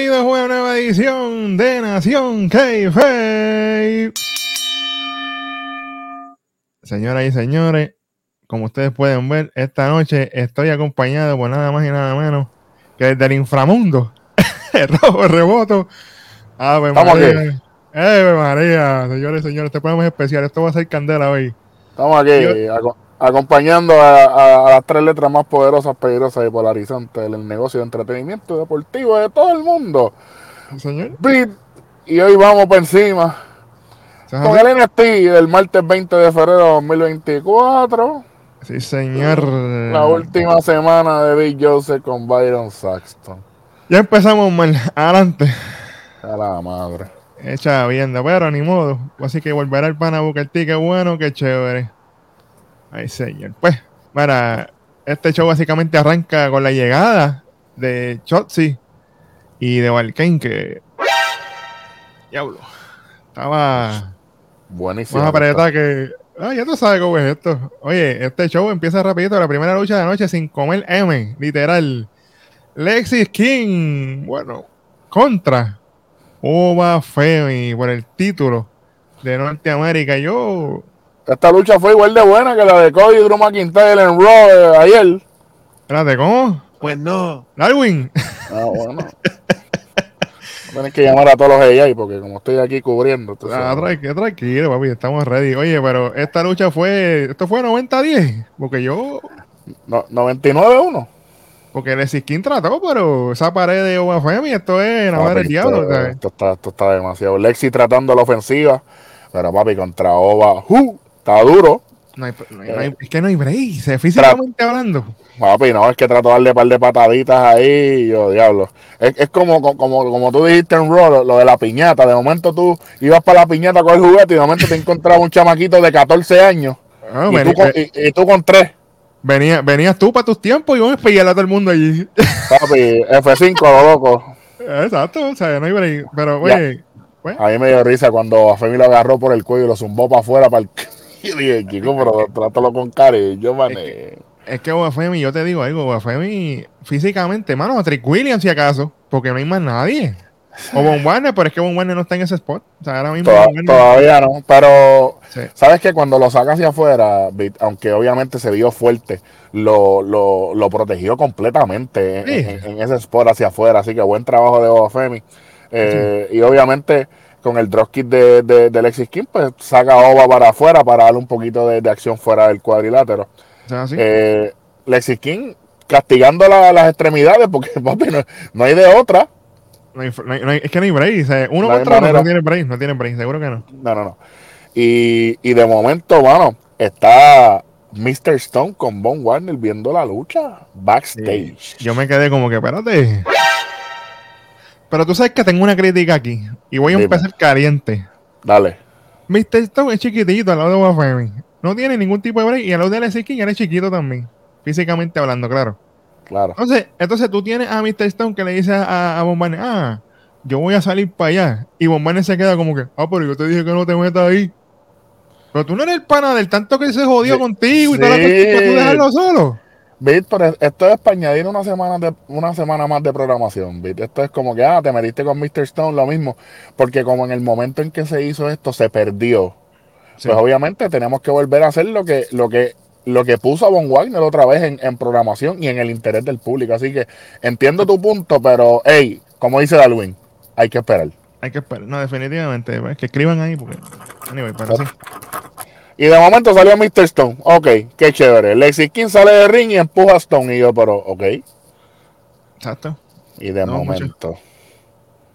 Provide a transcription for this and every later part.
bienvenidos a una nueva edición de Nación K-Face. Señoras y señores, como ustedes pueden ver, esta noche estoy acompañado por nada más y nada menos que desde el inframundo, el robo, reboto. Ave Estamos María. Ave María, señores y señores, este programa es especial. Esto va a ser candela hoy. Estamos aquí Yo- acompañando a, a- a las tres letras más poderosas, peligrosas y polarizantes del negocio de entretenimiento deportivo de todo el mundo. Señor. Y hoy vamos por encima ¿eso es con el NXT del martes 20 de febrero de 2024. Sí, señor. La última semana de Big Joseph con Byron Saxton. Ya empezamos mal. Adelante. A la madre. Echa vienda, pero ni modo. Así que volverá el pana Booker T, qué bueno, qué chévere. Ay, señor. Pues, para este show básicamente arranca con la llegada de Chotzi y de Valkane, que. Diablo. Estaba Buenísimo. más apretada que. Ah, ya tú sabes cómo es esto. Oye, este show empieza rapidito. La primera lucha de la noche sin comer M, literal. Lexis King, bueno, contra Oba Femi por el título de Norteamérica. Yo, Esta lucha fue igual de buena que la de Cody y Drew McIntyre en Raw eh, ayer. espérate, ¿cómo? Pues no. Darwin. Ah, bueno. Tienes que llamar a todos los AI porque como estoy aquí cubriendo. Ah, sabes. tranqui- tranquilo, papi, estamos ready. Oye, pero esta lucha fue, esto fue 90-10, porque yo, No, 99-1. porque Lexis King trató, pero esa pared de Oba Femi, esto es la madre del diablo. esto, está, esto está demasiado. Lexi tratando la ofensiva. Pero papi, contra Ova. ¡uh! Está duro. No hay- no hay- no hay- es que no hay break, se- físicamente hablando. Papi, no, es que trato de darle un par de pataditas ahí. Yo, diablo. Es, es como, como, como tú dijiste en Raw, lo, lo de la piñata. De momento tú ibas para la piñata con el juguete y de momento te encontraba un chamaquito de 14 años. Ah, y, vení- tú con, y- y tú con 3. venía, venías tú para tus tiempos y vamos a a todo el mundo allí. Papi, F5, lo loco. Exacto, o sea, no hay break. Pero, oye, pues, A mí me dio risa cuando a Femi lo agarró por el cuello y lo zumbó para afuera. Para el... Y dije, pero trátalo con cariño, mané. es que Obafemi, yo te digo algo, Obafemi físicamente, mano, a Trick Williams si acaso, porque no hay más nadie. O Von Warner, pero es que Von Warner no está en ese spot. O sea, ahora mismo Toda- todavía no, pero Sí. sabes que cuando lo saca hacia afuera, aunque obviamente se vio fuerte, lo, lo, lo protegió completamente en, Sí. en- en ese spot hacia afuera. Así que buen trabajo de Obafemi. Eh, Y obviamente con el dropkick de, de, de Lexis King, pues saca Oba para afuera para darle un poquito de, de acción fuera del cuadrilátero. Sí. Eh, Lexis King castigando la- las extremidades porque papi, no, no hay de otra. No hay- no hay- no hay- es que no hay break. o sea, uno contra uno manera. no tiene break, no tiene break, seguro que no. No, no, no. Y, y de momento, mano, está Mr. Stone con Von Warner viendo la lucha backstage. Yo me quedé como que, espérate. Pero tú sabes que tengo una crítica aquí. Y voy a Dime. empezar caliente. Dale. Mr. Stone es chiquitito al lado de Obafemi. No tiene ningún tipo de break. Y al lado de Lexis King era chiquito también. Físicamente hablando, claro. Claro. Entonces, entonces tú tienes a Mr. Stone que le dice a, Barney, ah, yo voy a salir para allá. Y Von Barney se queda como que, ah, pero yo te dije que no te metas ahí. Pero tú no eres el pana del tanto que se jodió Sí, contigo y toda la sí. cuestión para tú dejarlo solo. Víctor, esto es para añadir una semana, de, una semana más de programación. ¿viste? Esto es como que, ah, te metiste con Mr. Stone, lo mismo. Porque como en el momento en que se hizo esto, se perdió. Sí. Pues obviamente tenemos que volver a hacer lo que, lo que, lo que puso a Von Wagner otra vez en, en programación y en el interés del público. Así que entiendo tu punto, pero, hey, como dice Darwin, hay que esperar. Hay que esperar. No, definitivamente. Es que escriban ahí porque. Anyway, pero sí. Y de momento salió Mr. Stone. Ok, qué chévere. Lexi King sale de ring y empuja a Stone. Y yo, pero, ok. Exacto. Y de No, momento.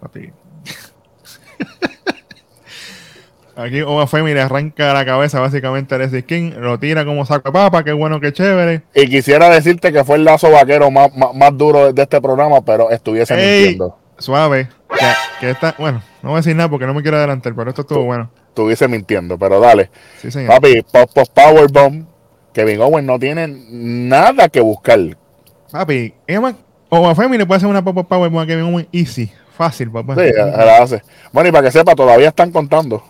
Papi. Aquí Obafemi le arranca la cabeza básicamente a Leslie King, lo tira como saco de papa, qué bueno, qué chévere. Y quisiera decirte que fue el lazo vaquero más, más, más duro de este programa, pero estuviese Ey. mintiendo. Suave. Que, que esta, bueno, no voy a decir nada porque no me quiero adelantar, pero esto estuvo bueno. Estuviese mintiendo, pero dale. Sí, señor. Papi, post, post Powerbomb. Kevin Owens no tiene nada que buscar. Papi, Emma, Obafemi le puede hacer una pop power a Kevin Owens easy, fácil, papá. Sí, la hace. Bueno, y para que sepa, todavía están contando.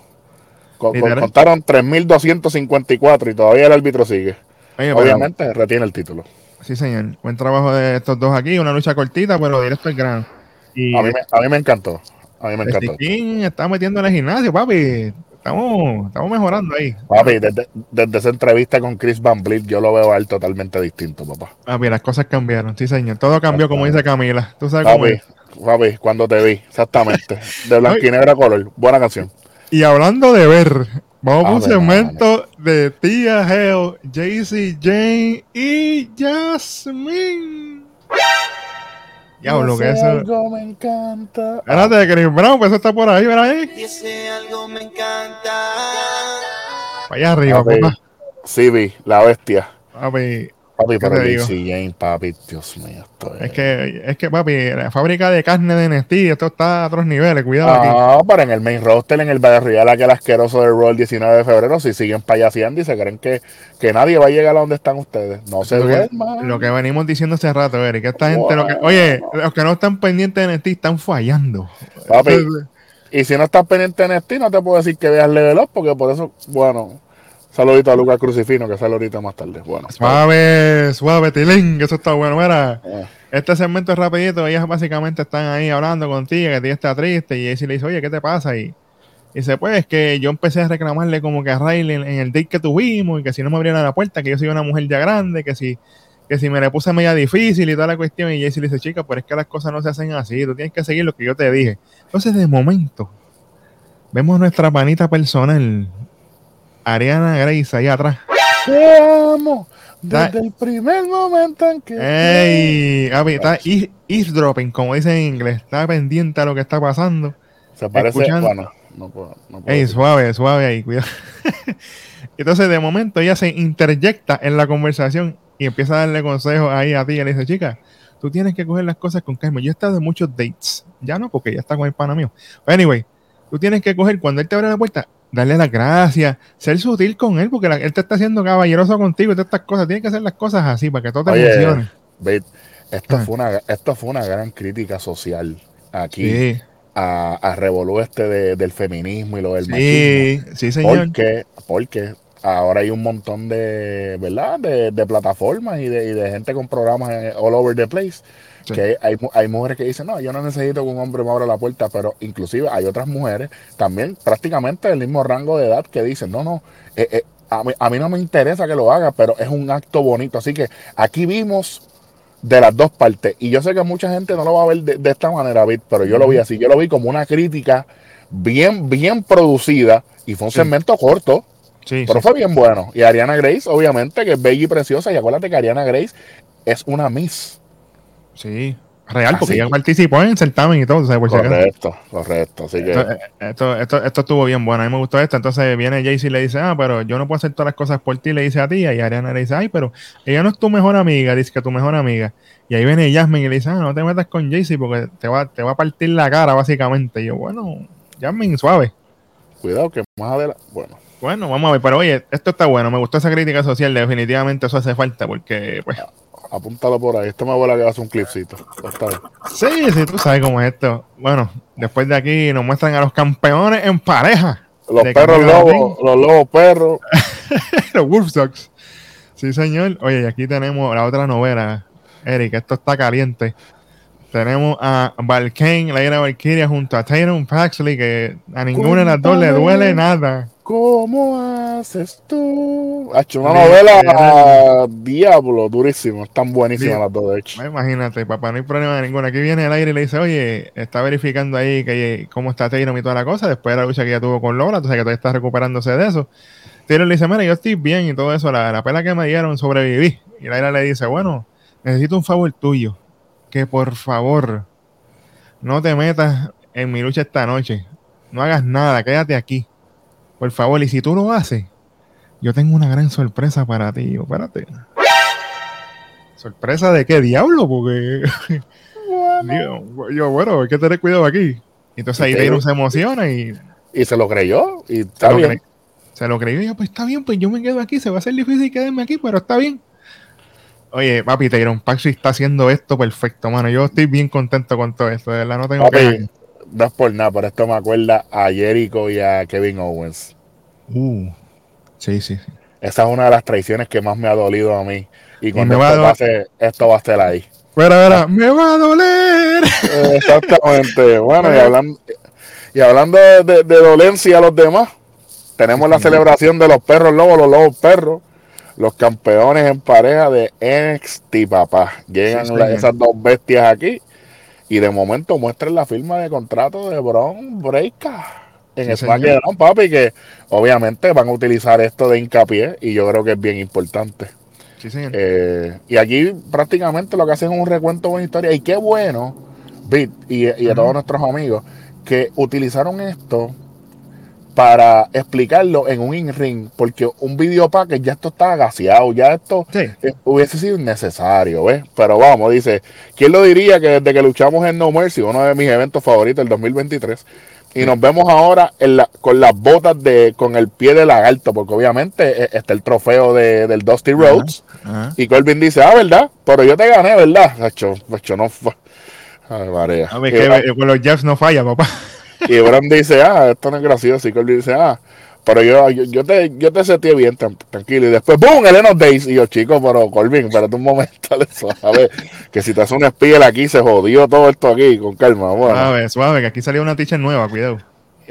Con- contaron 3.254 y todavía el árbitro sigue. Oye, pero- Obviamente retiene el título. Sí, señor. Buen trabajo de estos dos aquí. Una lucha cortita, pero directo al grano. a, mí me, a mí me encantó. A mí me encantó. Está metiendo en el gimnasio, papi. Estamos, estamos mejorando ahí. Papi, desde, desde, esa entrevista con Chris Van Vliet, yo lo veo a él totalmente distinto, papá. Papi, las cosas cambiaron, sí, señor. Todo cambió, como dice Camila. Tú sabes papi, cómo es. Papi, cuando te vi, exactamente. De blanquinegra color. Buena canción. Y hablando de ver, vamos a un segmento de Tía Hell, JC Jane y Jasmine. Diablo, que eso. algo me encanta. Espérate, Chris Brown, pues eso está por ahí, ¿verdad? ahí? Y ese algo me encanta. Allá arriba, Papi, papá. Sí, vi, la bestia. Papi, Papi, ¿Qué pero? JC Jane, papi, Dios mío, esto es. es que, es que, papi, la fábrica de carne de NXT, esto está a otros niveles, cuidado aquí. No, pero en el main roster, en el Royale, aquel asqueroso del Roll 19 de febrero, si siguen payaseando y se creen que, que nadie va a llegar a donde están ustedes. No se duerman. lo que venimos diciendo hace rato, Eric, que esta gente, lo que, oye, los que no están pendientes de NXT están fallando. Papi, Y si no estás pendiente en Steam, no te puedo decir que veas Level Up, porque por eso, bueno, saludito a Lucas Crucifino, que sale ahorita más tarde. Bueno, Suave, suave, Tilín, que eso está bueno. Mira, eh, este segmento es rapidito, ellas básicamente están ahí hablando contigo, que tía está triste, y Jaycee le dice, oye, ¿qué te pasa? Y, y dice, pues, es que yo empecé a reclamarle como que a Riley en, en el date que tuvimos, y que si no me abrieran la puerta, que yo soy una mujer ya grande, que si, que si me le puse media difícil y toda la cuestión, y Jaycee le dice, chica, pero es que las cosas no se hacen así, tú tienes que seguir lo que yo te dije. Entonces, de momento, vemos nuestra panita personal, Ariana Grace, ahí atrás. Te amo desde el primer momento en que. ¡Ey! Avi, está eav- eavesdropping, como dicen en inglés. Está pendiente a lo que está pasando. Se parece. escuchando. Bueno, no puedo. No puedo Ey, decir. suave, suave ahí, cuidado. Entonces, de momento, ella se interjecta en la conversación y empieza a darle consejos ahí a ti. Y le dice, chica, tú tienes que coger las cosas con calma. Yo he estado en muchos dates. Ya no, porque ya está con el pana mío. Anyway, tú tienes que coger, cuando él te abre la puerta, darle las gracias, ser sutil con él, porque la- él te está haciendo caballeroso contigo y todas estas cosas. Tienes que hacer las cosas así para que todo te Oye, funcione. Babe, esto, Ah. fue una, esto fue una gran crítica social aquí Sí, a, a revolú este de- del feminismo y lo del machismo. sí, sí, señor. Porque, porque ahora hay un montón de, ¿verdad? De, de plataformas y de, y de gente con programas eh, all over the place. Sí. Que hay, hay mujeres que dicen, no, yo no necesito que un hombre me abra la puerta, pero inclusive hay otras mujeres también prácticamente del mismo rango de edad que dicen, no, no, eh, eh, a, mí, a mí no me interesa que lo haga, pero es un acto bonito. Así que aquí vimos de las dos partes. Y yo sé que mucha gente no lo va a ver de, de esta manera, Vic, pero yo lo vi así. Yo lo vi como una crítica bien, bien producida y fue un Sí. segmento corto. Sí, Pero sí. fue bien bueno. Y Ariana Grace, obviamente, que es bella y preciosa. Y acuérdate que Ariana Grace es una Miss. Sí, real, porque ella participó en el certamen y todo, o sea, por si acaso. Correcto, correcto. Así que, Esto, eh, esto, esto, esto estuvo bien bueno, a mí me gustó esto. Entonces viene Jaycee y le dice, ah, pero yo no puedo hacer todas las cosas por ti, le dice a ti. Y Ariana le dice, ay, pero ella no es tu mejor amiga, dice que tu mejor amiga. Y ahí viene Jasmine y le dice, ah, no te metas con Jaycee porque te va, te va a partir la cara, básicamente. Y yo, bueno, Jasmine, suave. cuidado que más adelante. Bueno, Bueno, vamos a ver, pero oye, esto está bueno, me gustó esa crítica social, definitivamente eso hace falta, porque, pues, apúntalo por ahí. Esto me vuela que ser un clipcito. Bien. sí, sí, tú sabes cómo es esto. Bueno, después de aquí nos muestran a los campeones en pareja. Los perros lobos, los lobos perros. los Wolf Dogs. Sí, señor. Oye, y aquí tenemos la otra novela, Eric. Esto está caliente. Tenemos a Valkane, la ira Valkyria, junto a Tatum Paxley, que a ninguna de las dos le duele nada. ¿Cómo haces tú? Ha hecho una novela diablo, durísimo. Están buenísimas las dos, de hecho. Imagínate, papá, no hay problema ninguno. Aquí viene el aire y le dice, oye, está verificando ahí que cómo está Tatum y toda la cosa, después de la lucha que ya tuvo con Lola, entonces que todavía está recuperándose de eso. Taylor le dice, mira, yo estoy bien y todo eso, la, la pela que me dieron sobreviví. Y Laira le dice, bueno, necesito un favor tuyo, que por favor no te metas en mi lucha esta noche, no hagas nada, quédate aquí, por favor, y si tú lo haces, yo tengo una gran sorpresa para ti. Yo, espérate. ¿Sorpresa de qué diablo? Porque Digo, yo, bueno, hay que tener cuidado aquí. Entonces ahí. Taylor se emociona y Y se lo creyó. Y está se lo, bien. cre- se lo creyó. Y yo, pues está bien, pues yo me quedo aquí. Se va a hacer difícil quedarme aquí, pero está bien. Oye, papi, Tyron Paxi está haciendo esto perfecto, mano. Yo estoy bien contento con todo esto. De verdad, no tengo Papi, que. No es por nada, pero esto me acuerda a Jericho y a Kevin Owens. Uh, sí, sí, sí. Esa es una de las traiciones que más me ha dolido a mí. Y cuando me va esto pase, esto va a estar ahí. Pero era, me va a doler. Exactamente. Bueno, y hablando, y hablando de, de- de dolencia a los demás, tenemos la celebración de los perros lobos, los lobos perros, los campeones en pareja de NXT, papá. Llegan Sí, esas dos bestias aquí y de momento muestran la firma de contrato de Bron Breaker en Sí. SmackDown, papi, que obviamente van a utilizar esto de hincapié y yo creo que es bien importante. Sí, señor. Eh, y aquí prácticamente lo que hacen es un recuento de una historia. Y qué bueno, Bit, y, y a todos nuestros amigos, que utilizaron esto para explicarlo en un in-ring, porque un video package ya esto está gaseado, ya esto Sí. eh, hubiese sido innecesario, ¿ves? Pero vamos, dice, ¿quién lo diría que desde que luchamos en No Mercy, uno de mis eventos favoritos del 2023, y nos vemos ahora en la- con las botas de con el pie de lagarto, porque obviamente eh, está el trofeo de, del Dusty Rhodes, Ajá. y Corbin dice, ah, ¿verdad? Pero yo te gané, ¿verdad? Hacho, no fue. Ay, María. A ver, que eh, con los Jeffs no falla, papá. Y Bron dice, ah, esto no es gracioso. Y Corbin dice, ah, pero yo, yo, yo te, yo te seteé bien, tran- tranquilo. Y después, ¡boom! El of Days. Y yo, chico, pero Corbin, espérate un momento, suave. que si te hace un spiel aquí, se jodió todo esto aquí, con calma. Bueno, Suave, suave, que aquí salió una teacher nueva, cuidado.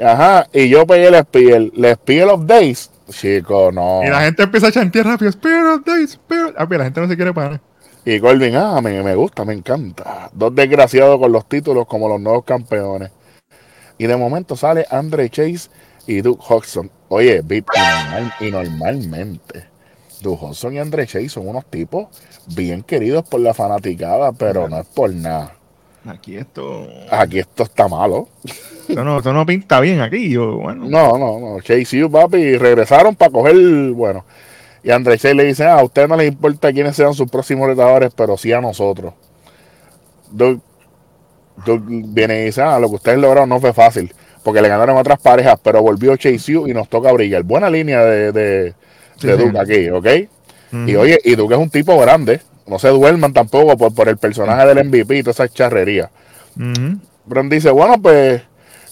ajá. Y yo pegué el spiel. El spiel of Days. Chico, no. Y la gente empieza a chantear rápido, Spirit of Days, Spirit. Ah, pero la gente no se quiere parar. Y Corbin, ah, me, me gusta, me encanta. Dos desgraciados con los títulos como los nuevos campeones. Y de momento sale Andre Chase y Duke Hodgson. Oye, y, normal- y normalmente Duke Hodgson y Andre Chase son unos tipos bien queridos por la fanaticada, pero no es por nada. Aquí esto. Aquí esto está malo. Esto no, esto no pinta bien aquí. Yo, bueno. No, no, no. Chase y papi regresaron para coger, bueno. Y Andre Chase le dice, ah, a usted no les importa quiénes sean sus próximos retadores, pero sí a nosotros. Doug, Doug viene y dice, ah, lo que ustedes lograron no fue fácil, porque le ganaron a otras parejas, pero volvió Chase U y nos toca brillar. Buena línea de, de, Sí, de sí. Doug aquí, ¿ok? Y oye, y Doug es un tipo grande, no se duerman tampoco por, por el personaje del MVP y toda esa charrería. Ujú. Bron dice, bueno, pues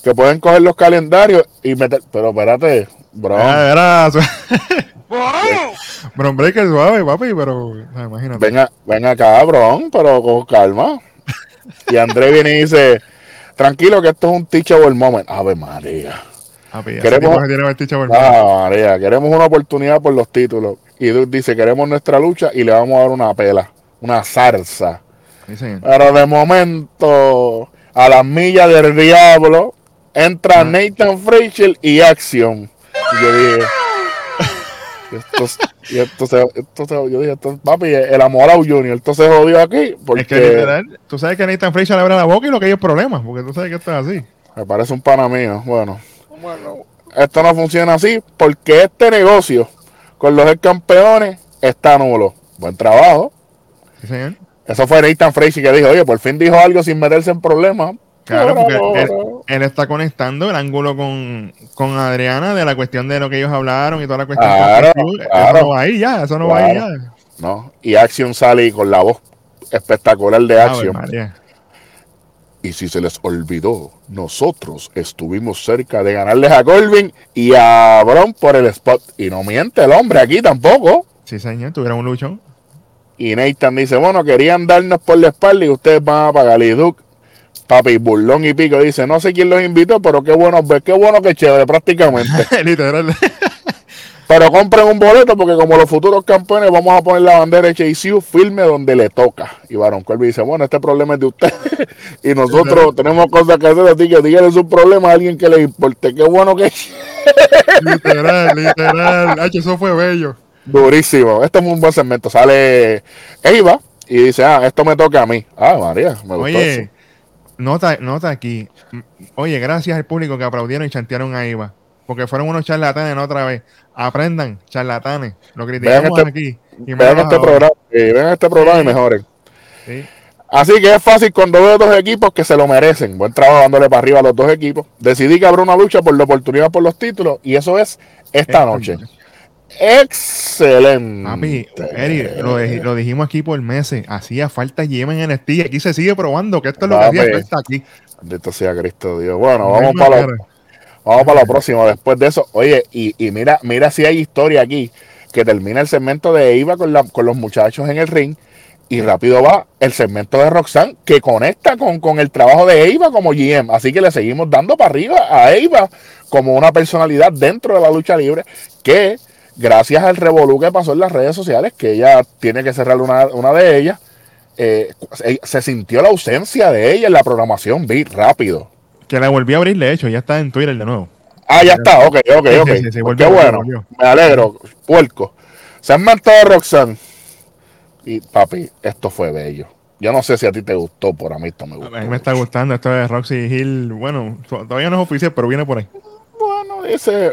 que pueden coger los calendarios y meter, pero espérate, Bron. Ah, Bron Breaker suave, papi, pero imagínate. Venga, ven acá, cabrón, pero con calma. Y André viene y dice, tranquilo que esto es un teachable moment. Ave María. Queremos-. Ah, María, queremos una oportunidad por los títulos. Y Duke dice, queremos nuestra lucha y le vamos a dar una pela, una zarza. Sí. Pero de momento, a las millas del diablo, entra Nathan Frazier y Action. Y yo dije, y esto se- yo dije, esto, papi, el Amorau Junior, esto se jodió aquí porque Es que literal, tú sabes que Nathan Fraser le abre la boca y lo que hay es problemas, porque tú sabes que esto es así. me parece un pana mío. Bueno, esto no funciona así porque este negocio con los ex campeones está nulo. Buen trabajo. Sí, señor. Eso fue Nathan Frazier que dijo, oye, por fin dijo algo sin meterse en problemas. Claro, porque él, él está conectando el ángulo con, con Adriana de la cuestión de lo que ellos hablaron y toda la cuestión. Claro, Eso claro. no va ahí ya, eso no va ahí ya. ¿no? Y Action sale con la voz espectacular de Action. Y si se les olvidó, nosotros estuvimos cerca de ganarles a Colvin y a Bron por el spot. Y no miente el hombre aquí tampoco. Sí, señor, tuvieron un luchón. Y Nathan dice, bueno, querían darnos por la espalda y ustedes van a pagar. Y Duke, papi, burlón y pico, dice, no sé quién los invitó, pero qué bueno, ver, qué bueno que chévere prácticamente. Literal. pero compren un boleto porque como los futuros campeones vamos a poner la bandera de Chase U firme donde le toca. Y Baron Colby dice, bueno, este problema es de usted. y nosotros tenemos cosas que hacer, así que díganle su problema a alguien que le importe. Qué bueno que literal, literal. Ay, eso fue bello. Durísimo. Este es un buen segmento. Sale Eva y dice, ah, esto me toca a mí. Ah, María, me gustó Oye, eso. Nota, nota aquí. Oye, gracias al público que aplaudieron y chantearon a Iva. Porque fueron unos charlatanes otra vez. Aprendan, charlatanes. Lo criticamos este- aquí. y Vean este programa, eh, vean este programa y mejoren. Sí. Así que es fácil cuando veo dos equipos que se lo merecen. Buen trabajo dándole para arriba a los dos equipos. Decidí que habrá una lucha por la oportunidad por los títulos y eso es esta Esta noche. noche. Excelente. Papi, lo, di- lo dijimos aquí por meses. Hacía falta Yemen en NXT y aquí se sigue probando que esto es lo que Papi. hacía falta aquí. Bendito sea Cristo Dios. Bueno, No vamos para lo, vamos para lo próximo. Después de eso, oye, y, y mira, mira si hay historia aquí que termina el segmento de Eva con, la, con los muchachos en el ring Y rápido va el segmento de Roxanne que conecta con, con el trabajo de Eva como GM. Así que le seguimos dando para arriba a Eva como una personalidad dentro de la lucha libre que gracias al revolú que pasó en las redes sociales, que ella tiene que cerrar una, una de ellas, eh, se, se sintió la ausencia de ella en la programación Beat rápido. Que la volví a abrir, de hecho, ya está en Twitter de nuevo. Ah, ya está, ok, ok, ok. sí, sí, sí, Pues volvió, Qué bueno, volvió. me alegro, puerco. Segmento de Roxanne. Y papi, esto fue bello. Yo no sé si a ti te gustó, pero a mí esto me A gustó. mí me está gustando esto de Roxy Hill. Bueno, todavía no es oficial, pero viene por ahí. Bueno, dice,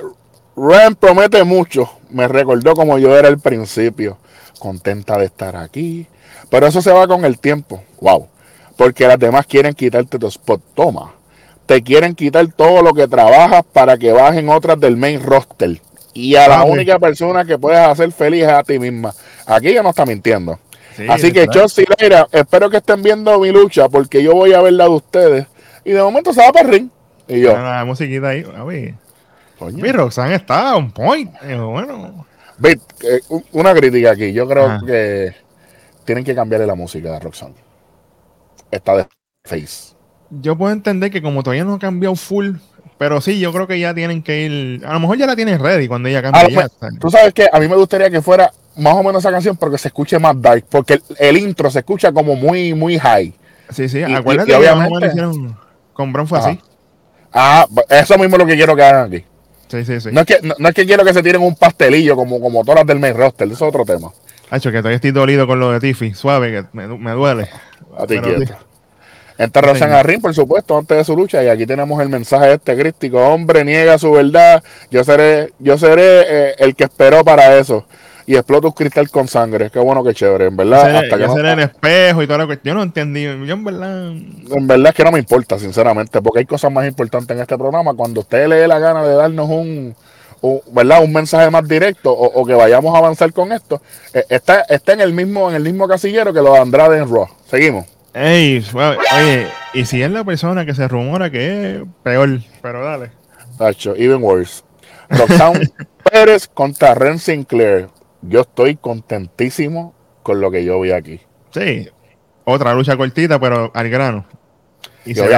Ren promete mucho. Me recordó como yo era al principio. Contenta de estar aquí. Pero eso se va con el tiempo. Wow. Porque las demás quieren quitarte tu spot. Toma. Te quieren quitar todo lo que trabajas para que bajen otras del main roster. Y a la Ah, única persona que puedes hacer feliz es a ti misma. Aquí ya no está mintiendo. Sí, Así que claro. yo, Sileira, espero que estén viendo mi lucha porque yo voy a ver la de ustedes. Y de momento se va para el ring. Y yo, La musiquita ahí. A ver. Coño. Mi Roxanne está on point. Eh, bueno. Ve, eh, un- una crítica aquí. Yo creo Ajá. que tienen que cambiarle la música de Roxanne. Está de face. Yo puedo entender que como todavía no ha cambiado full, pero sí, yo creo que ya tienen que ir. A lo mejor ya la tienes ready cuando ella cambie. Tú sabes que a mí me gustaría que fuera más o menos esa canción porque se escuche más dark. Porque el, el intro se escucha como muy, muy high. Sí, sí, y- acuérdate y que obviamente- obviamente hicieron con Bron fue Ajá. así. Ah, eso mismo es lo que quiero que hagan aquí. Sí, sí, sí. No es que, no, no es que quiero que se tiren un pastelillo como, como todas las del main roster. Eso es otro tema. Hacho, que todavía estoy dolido con lo de Tiffy. Suave, que me, me duele. A ti quieto. Entra señor. al ring, por supuesto, antes de su lucha. Y aquí tenemos el mensaje este crístico. Hombre, niega su verdad. Yo seré, yo seré eh, el que esperó para eso. Y explota un cristal con sangre. Qué bueno, qué chévere. En verdad, Ese- hasta que no- el espejo y toda la cuestión. Yo no entendí. Yo en verdad. en verdad es que no me importa, sinceramente, porque hay cosas más importantes en este programa. Cuando usted le dé la gana de darnos un, un- ¿verdad? un mensaje más directo o, o que vayamos a avanzar con esto, eh, está, está en el mismo en el mismo casillero que lo de Andrade en Raw. Seguimos. Ey, suave. Oye, y si es la persona que se rumora que es peor, pero dale. Tacho, even worse. Roxanne Pérez contra Ren Sinclair. Yo estoy contentísimo con lo que yo vi aquí. Sí, otra lucha cortita, pero al grano. Y Y se ve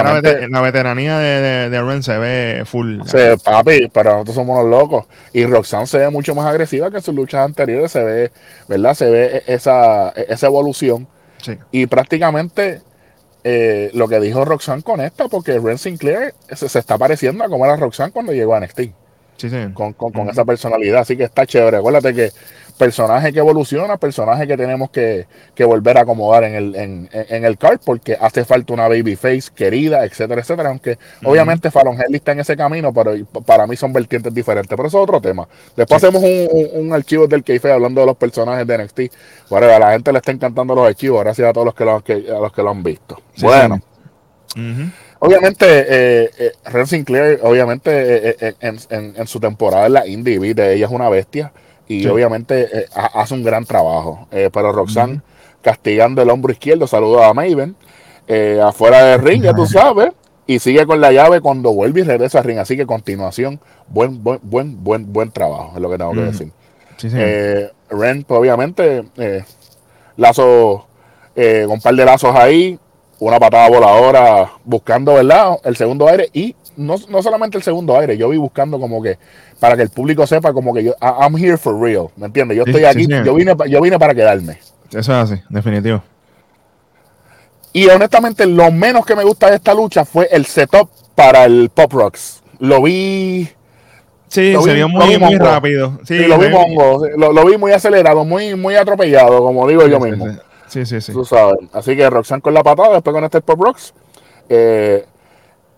la, veteranía de, de, de Ren se ve full. Se, papi, pero nosotros somos los locos. Y Roxanne se ve mucho más agresiva que en sus luchas anteriores. Se ve, ¿verdad? Se ve esa, esa evolución. Sí. Y prácticamente eh, lo que dijo Roxanne con esta, porque Ren Sinclair se, se está pareciendo a como era Roxanne cuando llegó a NXT. Sí, sí. con, con- esa personalidad. Así que está chévere. Acuérdate que personaje que evoluciona, personaje que tenemos que, que volver a acomodar en el, en, en- el card, porque hace falta una babyface querida, etcétera, etcétera. Aunque obviamente Fallon Henley está en ese camino, pero para mí son vertientes diferentes. Pero eso es otro tema. Después Sí. hacemos un, un- un archivo del Keife hablando de los personajes de NXT. Bueno, a la gente le está encantando los archivos, gracias a todos los que lo, que- a los que lo han visto. Sí, bueno. sí. Obviamente, eh, eh, Ren Sinclair, obviamente, eh, eh, en, en- en su temporada en la Indie Beat, ella es una bestia y Sí. obviamente eh, ha- hace un gran trabajo. Eh, pero Roxanne, castigando el hombro izquierdo, saluda a Maven. eh, afuera del ring, ya tú sabes, y sigue con la llave cuando vuelve y regresa al ring. Así que continuación, buen, buen, buen, buen, buen trabajo, es lo que tengo que decir. Sí, sí. Eh, Ren, pues, obviamente, eh, lazo, eh, con un par de lazos ahí, una patada voladora buscando, ¿verdad? El segundo aire y no, no solamente el segundo aire, yo vi buscando como que para que el público sepa como que yo, I'm here for real, ¿me entiendes? Yo estoy sí, aquí, sí. yo vine, yo vine para quedarme. Eso es así, definitivo. Y honestamente, lo menos que me gusta de esta lucha fue el setup para el Pop Rocks. Lo vi, Sí, Lo se vi- vio muy, rápido. Sí, sí, lo vi mongo, lo, lo vi muy acelerado, muy, muy atropellado, como digo yo mismo. Sí, Sí, sí. Tú sabes. Así que Roxanne con la patada, después con este Pop Rocks. Eh,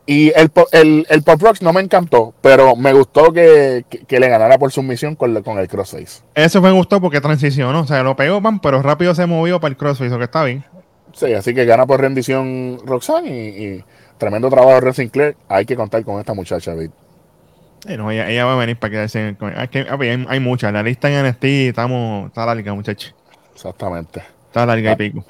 y el, el, el Pop Rocks no me encantó, pero me gustó que, que- que le ganara por sumisión con, con el crossface. Eso me gustó porque transicionó. O sea, lo pegó, pan, pero rápido se movió para el crossface, o que está bien. Sí, así que gana por rendición Roxanne y, y tremendo trabajo de Red Sinclair. Hay que contar con esta muchacha, David. Sí, no, ella, ella va a venir para quedarse en el... con- es que, a ver, hay, hay muchas. La lista en NXT estamos, está larga, muchachos. Exactamente. Está larga Ah. y pico.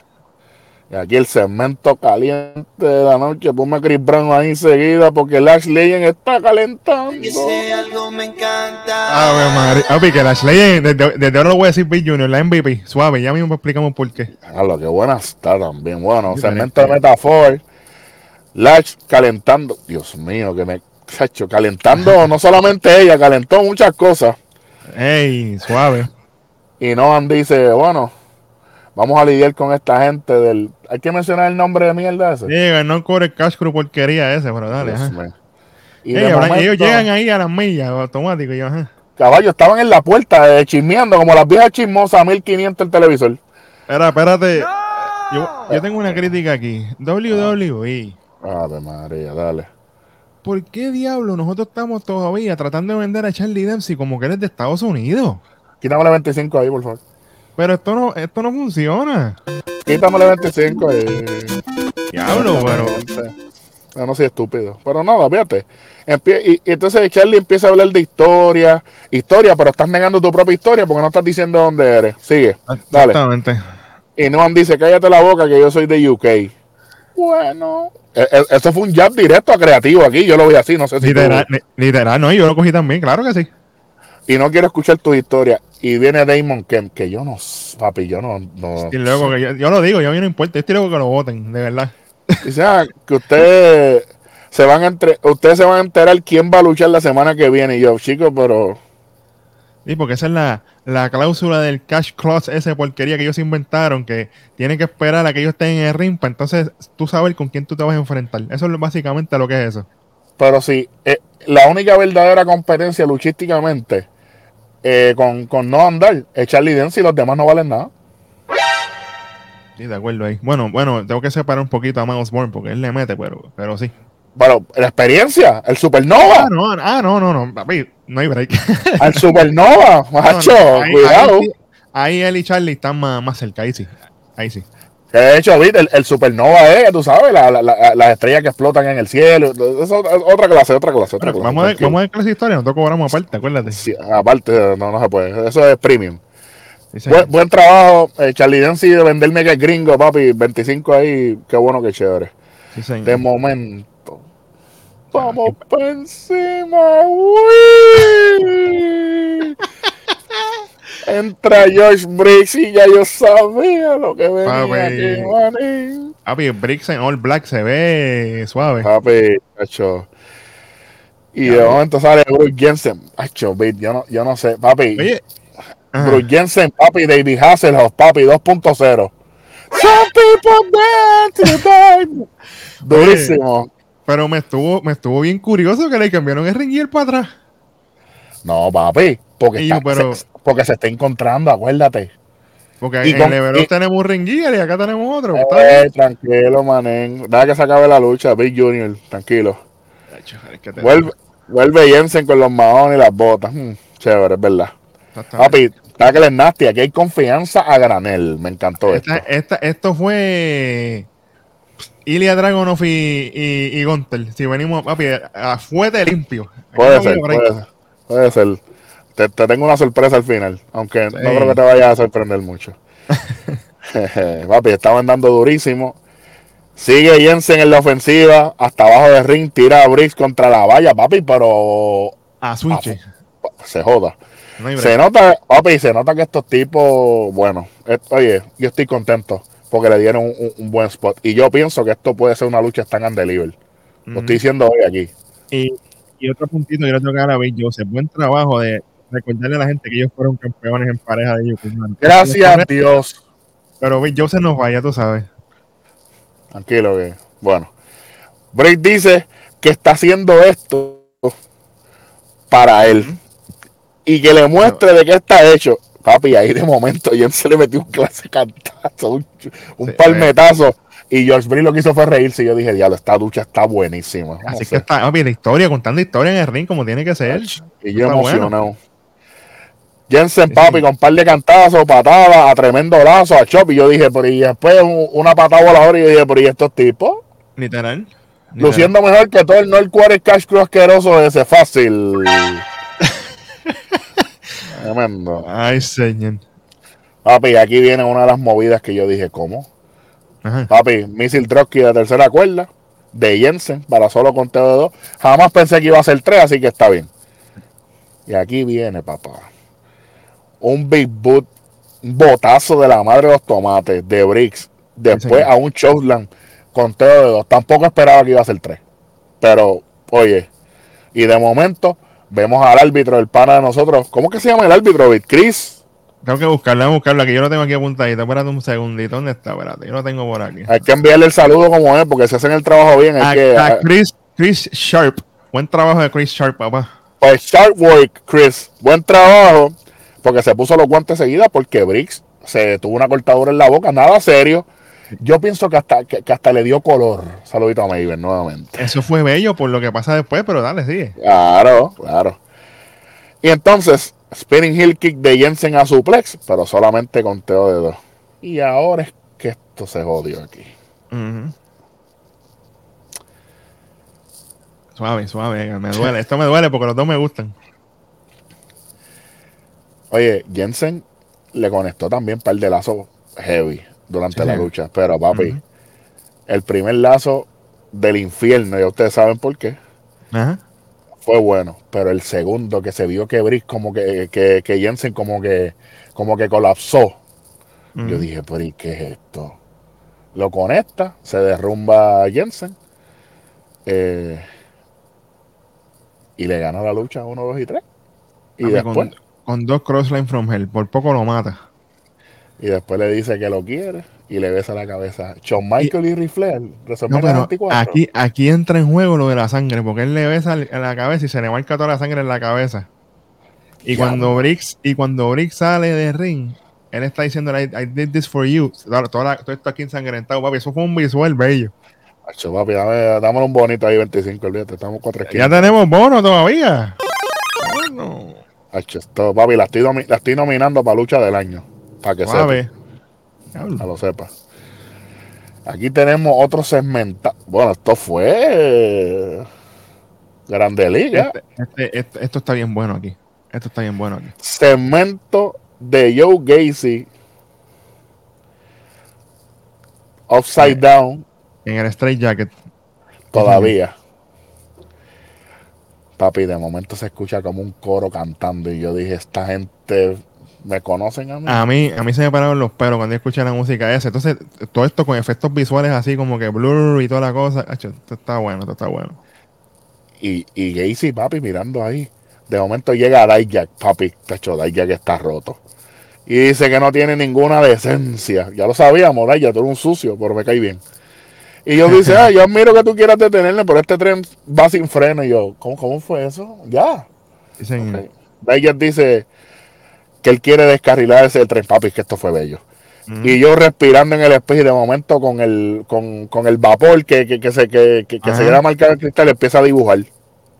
Y aquí el segmento caliente de la noche. Ponme a Chris Brown ahí enseguida porque Lash Legend está calentando. Ese algo me encanta. Ave María. Papi, que Lash Legend, desde, desde ahora lo voy a decir Bill Junior, la MVP. Suave, ya mismo explicamos por qué. Ah, lo que buena está también. Bueno, segmento de Metafor. Lash calentando. Dios mío, que me. Chacho, calentando no solamente ella, calentó muchas cosas. Ey, suave. Y Noam dice, bueno, vamos a lidiar con esta gente del... Hay que mencionar el nombre de mierda ese. Llega, no cobre cash crew porquería ese, pero dale. Y Ey, momento, ellos llegan ahí a las millas automático y yo, ajá. caballo, estaban en la puerta eh, chismeando como las viejas chismosas a 1500 el televisor. Espera, espérate. Yo, yo tengo una crítica aquí. WWE. Ave María, dale. ¿Por qué diablo nosotros estamos todavía tratando de vender a Charlie Dempsey como que eres de Estados Unidos? Quítamele 25 ahí, por favor. Pero esto no, esto no funciona. Quítamele 25 ahí. Diablo, pero. No, no soy estúpido. Pero nada, fíjate. Empie- y, y entonces Charlie empieza a hablar de historia. Historia, pero estás negando tu propia historia porque no estás diciendo dónde eres. Sigue. Dale. Exactamente. Y Noam dice, cállate la boca que yo soy de UK. Bueno. E- e- eso fue un jab directo a creativo aquí. Yo lo vi así, no sé si Literal, li- literal, no, yo lo cogí también, claro que sí. Y no quiero escuchar tu historia. Y viene Damon Kemp, que yo no, papi, yo no... no Y luego que yo, yo lo digo, yo a mí no importa, estoy loco que lo voten, de verdad. Dice, ah, que ustedes se van a entre, ustedes se van a enterar quién va a luchar la semana que viene. Y yo, chicos, pero Sí, porque esa es la, la cláusula del cash clause, esa porquería que ellos inventaron, que tienen que esperar a que ellos estén en el ring para entonces tú sabes con quién tú te vas a enfrentar. Eso es básicamente lo que es eso. Pero sí, eh, la única verdadera competencia luchísticamente eh, con, con no andar Charlie Dance y los demás no valen nada. Sí, de acuerdo ahí. Bueno, bueno, tengo que separar un poquito a Miles Bourne porque él le mete, pero, pero sí. Pero la experiencia, el Supernova, Ah, no, ah, no, no, no, papi, no hay break. al Supernova, No, no, macho, ahí- cuidado. Ahí, ahí él y Charlie están más, más cerca, ahí sí. Ahí sí. De hecho, ¿viste? El, el Supernova es, tú sabes, la- la- la- las estrellas que explotan en el cielo. Eso es otra clase, otra clase, otra clase. vamos, a ver, vamos a ver clase de historia, nosotros cobramos aparte, acuérdate. Sí, aparte, no, no se puede. Eso es premium. Sí. Buen, buen trabajo, eh, Charlie Dance de venderme que es gringo, papi. 25 ahí, qué bueno, qué chévere. Sí, señor. De momento. Vamos por encima, uy. Entra Josh Briggs y ya yo sabía lo que venía Papi. aquí. Papi, Bricks en All Black se ve suave. Papi, cacho. Y de momento sale Bruce Jensen. Acho, yo no, yo no sé, papi. Oye. Bruce Jensen, papi, David Hasselhoff, papi, 2.0. Some people dance to. Durísimo. pero me estuvo, me estuvo bien curioso que le cambiaron el ring y el para atrás. No, papi, porque, Y está- pero- se, porque se está encontrando, acuérdate. Porque Y en con- el y- tenemos un ring y acá tenemos otro. Bien. Eh, tranquilo, manen. Deja que se acabe la lucha, Big Junior, tranquilo. Te- Vuelve, vuelve Jensen con los maones y las botas. Mm, chévere, es verdad. Papi, Tackle nasty. Aquí hay confianza a granel. Me encantó esto. Esta- esto fue Ilya Dragunov y, y, y Gunter. Si venimos, papi, a fuerte limpio. Puede ser, puede ser. Puede ser. Te, te tengo una sorpresa al final. Aunque Sí. no creo que te vaya a sorprender mucho. Papi, estaban dando durísimo. Sigue Jensen en la ofensiva. Hasta abajo del ring. Tira a Briggs contra la valla, papi. Pero A switch. se joda. No hay break. Se nota, papi, se nota que estos tipos, bueno, oye, yo estoy contento porque le dieron un, buen spot. Y yo pienso que esto puede ser una lucha stand and deliver. Lo estoy diciendo hoy aquí. Y, y otro puntito que le tengo que dar a Bill Joseph. Buen trabajo de recordarle a la gente que ellos fueron campeones en pareja de YouTube. man. Gracias a Dios. Pero Bill Joseph nos vaya, tú sabes. Tranquilo, que bueno. Break dice que está haciendo esto para él y que le muestre de qué está hecho. Papi, ahí de momento Jen se le metió un clase cantazo, un, un Sí, palmetazo. Y George Bree lo que hizo fue reírse. Y yo dije, diablo, esta ducha está buenísima. Así que está, papi, la historia, contando historia en el ring como tiene que ser. Y yo Está bueno. Jensen, papi, con un par de cantazos, patadas, a tremendo lazo, a Chop. Y yo dije, pero y después un- una patada voladora. Y yo dije, pero ¿y estos tipos? Literal. literal. Luciendo mejor que todo el no el quarter cash crew asqueroso ese fácil. Tremendo. Ay, señor. Papi, aquí viene una de las movidas que yo dije, ¿cómo? Ajá. Papi, Missile Trotsky de tercera cuerda, de Jensen para solo conteo de dos. Jamás pensé que iba a ser tres, así que está bien. Y aquí viene, papá. Un big boot, un botazo de la madre de los tomates, de Briggs. Después a un Chowland, conteo de dos. Tampoco esperaba que iba a ser tres. Pero, oye, y de momento vemos al árbitro, el pana de nosotros. ¿Cómo que se llama el árbitro, Bit? Chris. Tengo que buscarla, tengo que buscarla, que yo lo tengo aquí apuntadito. Espérate un segundito. ¿Dónde está? Espérate, yo lo tengo por aquí. Hay que enviarle el saludo como es, porque si hacen el trabajo bien, hay A, que. a Chris, Chris Sharp. Buen trabajo de Chris Sharp, papá. Pues sharp work, Chris. Buen trabajo. Porque se puso los guantes seguida porque Briggs se tuvo una cortadura en la boca. Nada serio. Yo pienso que hasta, que, que hasta le dio color. Saludito a Maven nuevamente. Eso fue bello por lo que pasa después, pero dale, sigue. Claro, claro. Y entonces, spinning heel kick de Jensen a suplex, pero solamente conteo de dos. Y ahora es que esto se jodió aquí. Suave, suave, me duele. Esto me duele porque los dos me gustan. Oye, Jensen le conectó también un par de lazos heavy durante Sí, la lucha. Pero papi, el primer lazo del infierno, ya ustedes saben por qué, Ajá. fue bueno. Pero el segundo que se vio que Brick como que, que, que Jensen como que como que colapsó. Yo dije, pero ¿y qué es esto? Lo conecta, se derrumba Jensen. eh, y le gana la lucha 1, 2 y 3. Y después, con, con dos crossline from hell, por poco lo mata. y después le dice que lo quiere y le besa la cabeza. Shawn Michael y, Ric Flair, No, pero 24. aquí, aquí entra en juego lo de la sangre, porque él le besa en la cabeza y se le marca toda la sangre en la cabeza. Y cuando Briggs, y cuando Briggs sale de ring, él está diciendo, I, I did this for you. La- todo esto aquí ensangrentado, papi. Eso fue un visual bello. Acho, papi, dame, dámelo un bonito ahí, 25, olvídate, estamos cuatro Ya esquinas. tenemos bono todavía. Bueno, Esto, papi, la estoy, la estoy nominando para lucha del año. Para que sepa, para lo sepa. Aquí tenemos otro segmento. Bueno, esto fue Grande Liga. Este- este- este- esto está bien bueno aquí. Esto está bien bueno aquí. Segmento de Joe Gacy. Upside Down. En el straight jacket. Todavía. Papi, de momento se escucha como un coro cantando y yo dije, esta gente me conocen a mí. A mí, a mí se me pararon los pelos cuando yo escuché la música esa. Entonces, todo esto con efectos visuales así como que blur y toda la cosa. Esto está bueno, esto está bueno. Y, y Gacy, papi, mirando ahí. De momento llega Dijak, papi, pecho, Dijak está roto. Y dice que no tiene ninguna decencia. Ya lo sabíamos, Dijak, tú eres un sucio, pero me cae bien. Y yo dice, ah, yo admiro que tú quieras detenerle, pero este tren va sin freno. Y yo, ¿cómo, cómo fue eso? Ya. Dijak dice que él quiere descarrilar ese tren, papi, que esto fue bello. mm, Y yo respirando en el espejo y de momento con el, con, con el vapor que, que, que se, que, que, que se queda marcado el cristal, empieza a dibujar.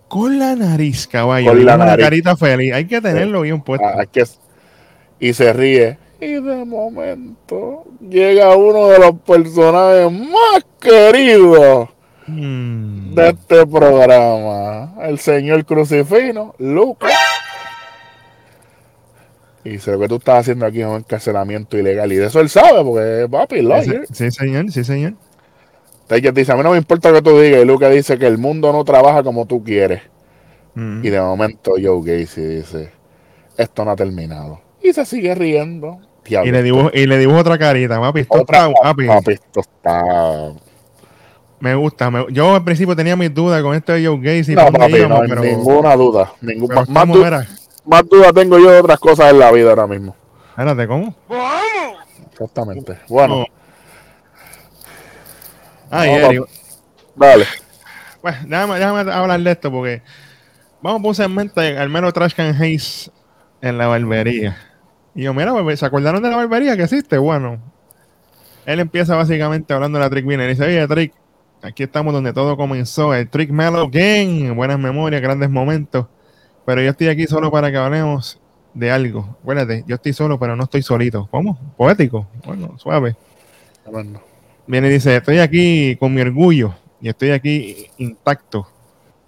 con la nariz, caballo. Con la nariz. carita feliz. Hay que tenerlo bien puesto. Ah, que es- y se ríe. Y de momento llega uno de los personajes más queridos Mm. de este programa, el señor Crucifino, Lucas. Y dice, lo que tú estás haciendo aquí es un encarcelamiento ilegal. Y de eso él sabe, porque es papi, lawyer. Sí, señor, sí, señor. Entonces dice, a mí no me importa lo que tú digas. Y Lucas dice que el mundo no trabaja como tú quieres. Mm. Y de momento Joe Gacy dice, esto no ha terminado. Y se sigue riendo. Diablo, Y le dibujo, y le dibujo otra carita, papi. Esto Otra, está, papi. papi, esto está... Me gusta. me- yo al principio tenía mis dudas con esto de Joe Gacy. no, ¿pa' dónde papi, íbamos? no, pero, ninguna duda. Ningún, más, más ¿cómo du- era? más dudas tengo yo de otras cosas en la vida ahora mismo. Espérate, ¿cómo? Exactamente. Bueno, No. Ay, No, Eri, dale. Bueno, déjame, déjame hablar de esto porque vamos a un segmento de al menos Trash Can Haze en la barbería. Y yo, mira, ¿se acordaron de la barbería que existe? Bueno, él empieza básicamente hablando de la Trick Winner. Y dice, oye, Trick, aquí estamos donde todo comenzó. El Trick Mellow Gang, buenas memorias, grandes momentos. Pero yo estoy aquí solo para que hablemos de algo. Acuérdate, yo estoy solo, pero no estoy solito. ¿Cómo? Poético. Bueno, suave. Bueno, Viene y dice, estoy aquí con mi orgullo y estoy aquí intacto.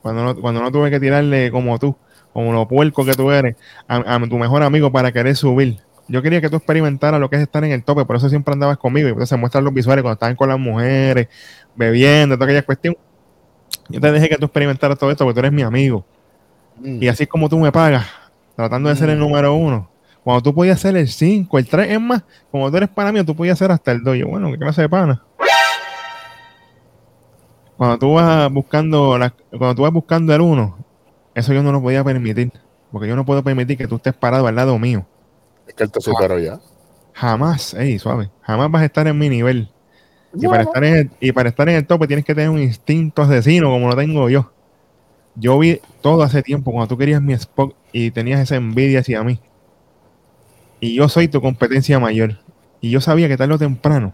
Cuando no, cuando no tuve que tirarle como tú, como lo puerco que tú eres, a, a tu mejor amigo para querer subir. yo quería que tú experimentaras lo que es estar en el tope, por eso siempre andabas conmigo y eso se muestran los visuales cuando estaban con las mujeres, bebiendo, toda aquella cuestión. Yo te dejé que tú experimentaras todo esto porque tú eres mi amigo. Mm. Y así es como tú me pagas, tratando de ser el número uno. Cuando tú podías ser el 5, el 3, es más, como tú eres pana mío, tú podías ser hasta el 2. Yo, bueno, ¿qué clase de pana? Cuando tú vas buscando la- cuando tú vas buscando el 1, eso yo no lo podía permitir. Porque yo no puedo permitir que tú estés parado al lado mío. Es que él te superó ya. Jamás, ey, suave. Jamás vas a estar en mi nivel. Y, para estar en el, y para estar en el tope tienes que tener un instinto asesino como lo tengo yo. Yo vi todo hace tiempo cuando tú querías mi Spock y tenías esa envidia hacia mí. Y yo soy tu competencia mayor. Y yo sabía que tarde o temprano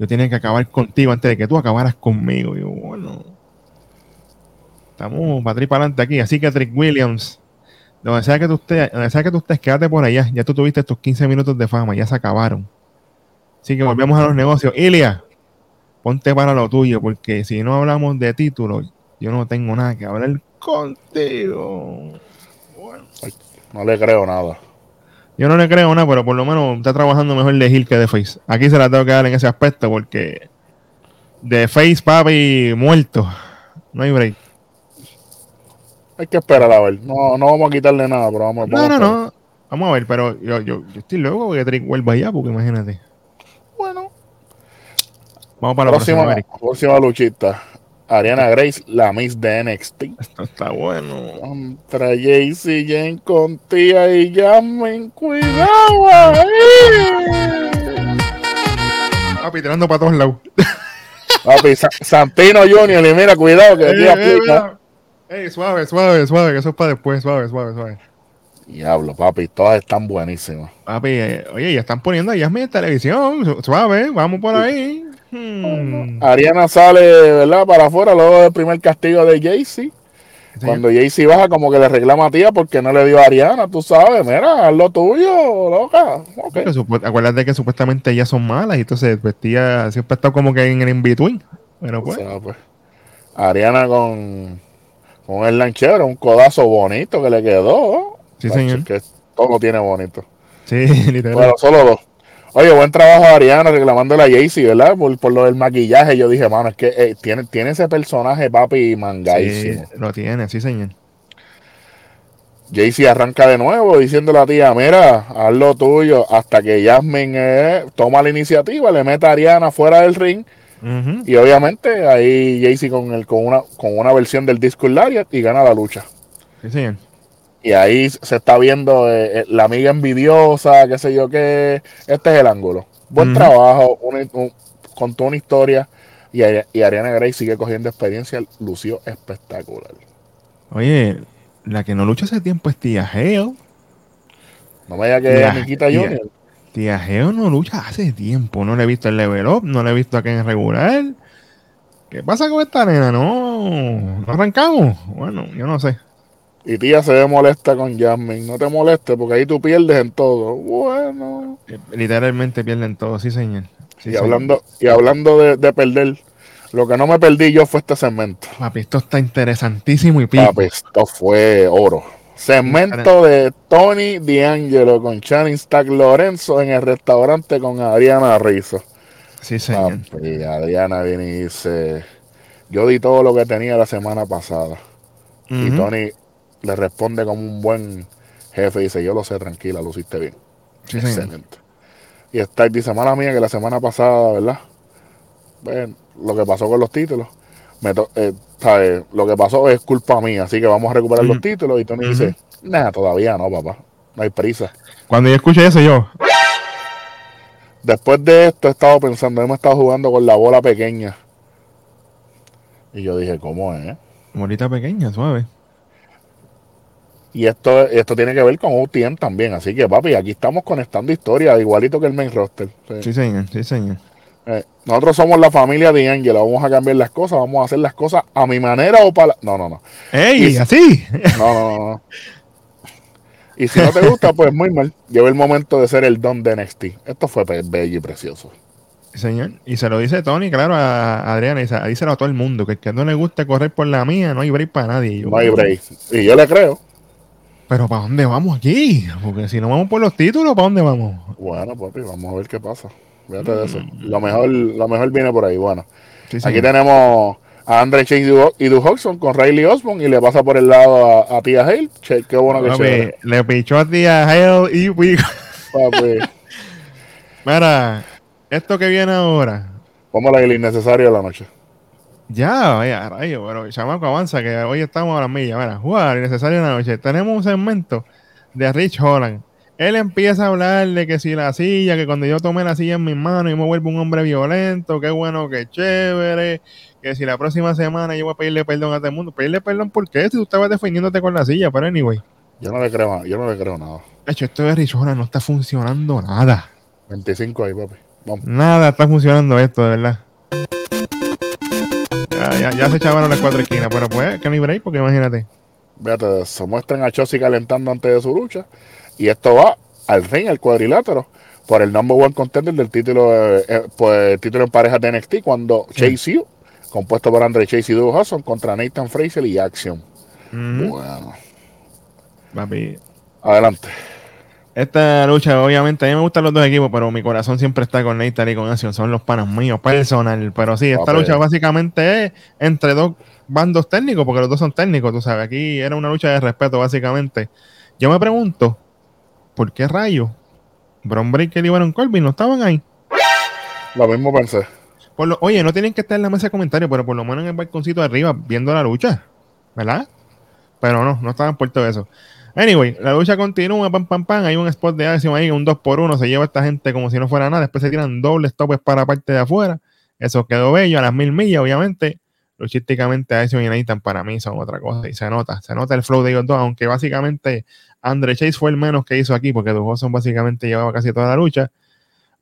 yo tenía que acabar contigo antes de que tú acabaras conmigo. Y yo, bueno, estamos para para adelante aquí. Así que Trick Williams, donde sea que tú estés, donde sea que tú estés, quédate por allá. Ya tú tuviste tus 15 minutos de fama, ya se acabaron. Así que volvemos a los negocios. Ilia, ponte para lo tuyo, porque si no hablamos de títulos, yo no tengo nada que hablar contigo. Bueno, No le creo nada. yo no le creo nada, pero por lo menos está trabajando mejor de Hill que de Face. Aquí se la tengo que dar en ese aspecto, porque de Face, papi, muerto. No hay break. Hay que esperar a ver. No, no vamos a quitarle nada, pero vamos, No, vamos no, a esperar. no. Vamos a ver, pero yo, yo, yo estoy loco que Trick vuelva allá, porque imagínate. Bueno. Vamos para la próxima, Próxima, luchita. Ariana Grace, la Miss de NXT. Esto está bueno. Contra Jaycee Jane con tía y Jasmine. Cuidado ahí. Papi, tirando para todos lados. Papi, Sa- Santino Junior, y mira, cuidado que aquí Eh, eh, aplica. Ey, suave, suave, suave, que eso es para después, suave, suave, suave. Diablo, papi, todas están buenísimas. Papi, eh, oye, ya están poniendo a Yasmin en televisión, su- suave, vamos por ahí. Hmm. Ariana sale, ¿verdad? Para afuera luego del primer castigo de Jaycee. Sí, Cuando Jaycee baja, como que le reclama a tía porque no le dio a Ariana, tú sabes, mira, haz lo tuyo, loca. Ok. pero supu- acuérdate que supuestamente ellas son malas y entonces vestía, siempre está como que en el in-between. Pero O pues, sea, pues, Ariana con, con el lanchero, un codazo bonito que le quedó. Sí, señor. Que todo lo tiene bonito. sí, literal. Bueno, solo dos. Oye, buen trabajo Ariana reclamándole a Jaycee, ¿verdad? Por, por lo del maquillaje. Yo dije, mano, es que eh, tiene, tiene ese personaje, papi, sí, mangadísimo. lo tiene, sí, señor. Jaycee arranca de nuevo diciéndole a la tía, mira, haz lo tuyo, hasta que Jasmine eh, toma la iniciativa, le mete a Ariana fuera del ring. Y obviamente ahí Jaycee con, el, con, una, con una versión del disco Lariat y gana la lucha. Sí, señor. Y ahí se está viendo eh, eh, la amiga envidiosa, qué sé yo qué. Este es el ángulo. Buen trabajo, una- un- contó una historia. Y, Ari- y Ariana Grey sigue cogiendo experiencia. Lució espectacular. Oye, la que no lucha hace tiempo es Tía Geo. No me diga que es Nikita Junior. Tía Geo no lucha hace tiempo. No le he visto el level up, no le he visto aquí en regular. ¿Qué pasa con esta nena? No, no arrancamos. Bueno, yo no sé. Y tía se ve molesta con Jasmine. No te molestes porque ahí tú pierdes en todo. Bueno. Literalmente pierden todo, sí, señor. Sí, y, señor. hablando, y hablando de, de perder, lo que no me perdí yo fue este segmento. Papi, esto está interesantísimo y pico. Papi, esto fue oro. Segmento de Tony D'Angelo con Channing Stack Lorenzo en el restaurante con Adriana Rizzo. Sí, señor. Papi, Adriana viene y dice: Yo di todo lo que tenía la semana pasada. Y. Tony le responde como un buen jefe: Dice, Yo lo sé, tranquila, lo hiciste bien. Sí, señor. Excelente. Y Stack dice: Mala mía, que la semana pasada, ¿verdad? Ven, lo que pasó con los títulos. Me to- eh, ¿sabes? Lo que pasó es culpa mía, así que vamos a recuperar los títulos. Y Tony dice: Nada, todavía no, papá. No hay prisa. Cuando yo escuché eso, yo. Después de esto he estado pensando, hemos estado jugando con la bola pequeña. Y yo dije, ¿cómo es? Morita pequeña, suave. Y esto, esto tiene que ver con UTM también. Así que, papi, aquí estamos conectando historias, igualito que el main roster. Sí. Sí, señor, sí, señor. Eh, nosotros somos la familia de Angela. Vamos a cambiar las cosas, vamos a hacer las cosas a mi manera o para... No, no, no. ¡Ey! ¡Así! No, no, no, no. Y si no te gusta, pues muy mal. Llegó el momento de ser el don de NXT. Esto fue bello y precioso. Señor. Y se lo dice Tony, claro, a Adriana. Y se- díselo a todo el mundo. Que el que no le guste correr por la mía, no hay break para nadie. Yo, No hay break. Y yo le creo. Pero ¿para dónde vamos aquí? Porque si no vamos por los títulos, ¿para dónde vamos? Bueno, papi, vamos a ver qué pasa. Fíjate de eso. Lo mejor, lo mejor viene por ahí. Bueno, Sí, aquí señor. tenemos a Andre Chase y Du- Hodgson con Riley Osborne y le pasa por el lado a, a Tia Hale. Che, qué bueno que Papi, le pichó a ti a Hale y Pico. Papi, Mira, esto que viene ahora. vamos a el innecesario de la noche. Ya, vaya, rayo, pero chamaco avanza, que hoy estamos a las millas. Mira, jugar innecesario en la noche. Tenemos un segmento de Rich Holland. Él empieza a hablar de que si la silla, que cuando yo tomé la silla en mis manos y me vuelvo un hombre violento, qué bueno, qué chévere, que si la próxima semana yo voy a pedirle perdón a todo el mundo. ¿Pedirle perdón por qué? Si tú estabas defendiéndote con la silla, pero anyway. Yo no le creo, yo no le creo nada. De hecho, esto de Holland no está funcionando nada. 25 ahí, papi. Vamos. Nada está funcionando esto, de verdad. Ya, ya, ya se echaban las cuatro esquinas, pero pues, que no hay break, porque imagínate. De eso. Muestran a Chossi calentando antes de su lucha. Y esto va al ring, al cuadrilátero, por el number one contender del título, eh, eh, pues, el título en pareja de NXT, cuando Sí. Chase U, compuesto por Andre Chase y Drew Hudson, contra Nathan Fraser y Action. Ujú. Bueno, Papi, adelante. Esta lucha, obviamente, a mí me gustan los dos equipos, pero mi corazón siempre está con Nathan y con Action. Son los panas míos, personal. Pero sí, esta Papi. lucha básicamente es entre dos bandos técnicos, porque los dos son técnicos, tú sabes. Aquí era una lucha de respeto, básicamente. Yo me pregunto, ¿por qué rayos Bron Breaker y Baron Corbin no estaban ahí? Lo mismo pensé. Por lo- oye, no tienen que estar en la mesa de comentarios, pero por lo menos en el balconcito de arriba viendo la lucha, ¿verdad? Pero no, no estaban por todo eso. Anyway, la lucha continúa, pam, pam, pam. Hay un spot de acción ahí, un 2 por 1 Se lleva esta gente como si no fuera nada. Después se tiran dobles topes para la parte de afuera. Eso quedó bello a las mil millas, obviamente. Luchísticamente, Action y Nathan para mí son otra cosa. Y se nota, se nota el flow de ellos dos. Aunque básicamente Andre Chase fue el menos que hizo aquí, porque Dujoson básicamente llevaba casi toda la lucha.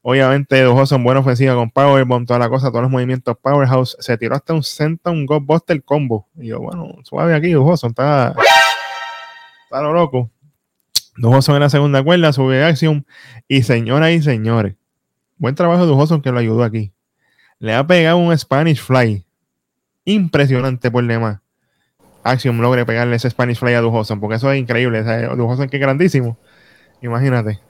Obviamente, Dujoson, buena ofensiva con Powerbomb, toda la cosa, todos los movimientos Powerhouse. Se tiró hasta un Senton Ghostbuster combo. Y yo, bueno, suave aquí, Dujoson, está, está lo loco. Dujoson en la segunda cuerda, sube Action. Y señoras y señores, buen trabajo Dujoson que lo ayudó aquí. Le ha pegado un Spanish Fly. Impresionante por demás. Action logre pegarle ese Spanish Fly a Dujoson, porque eso es increíble. O sea, Dujoson que es grandísimo. Imagínate.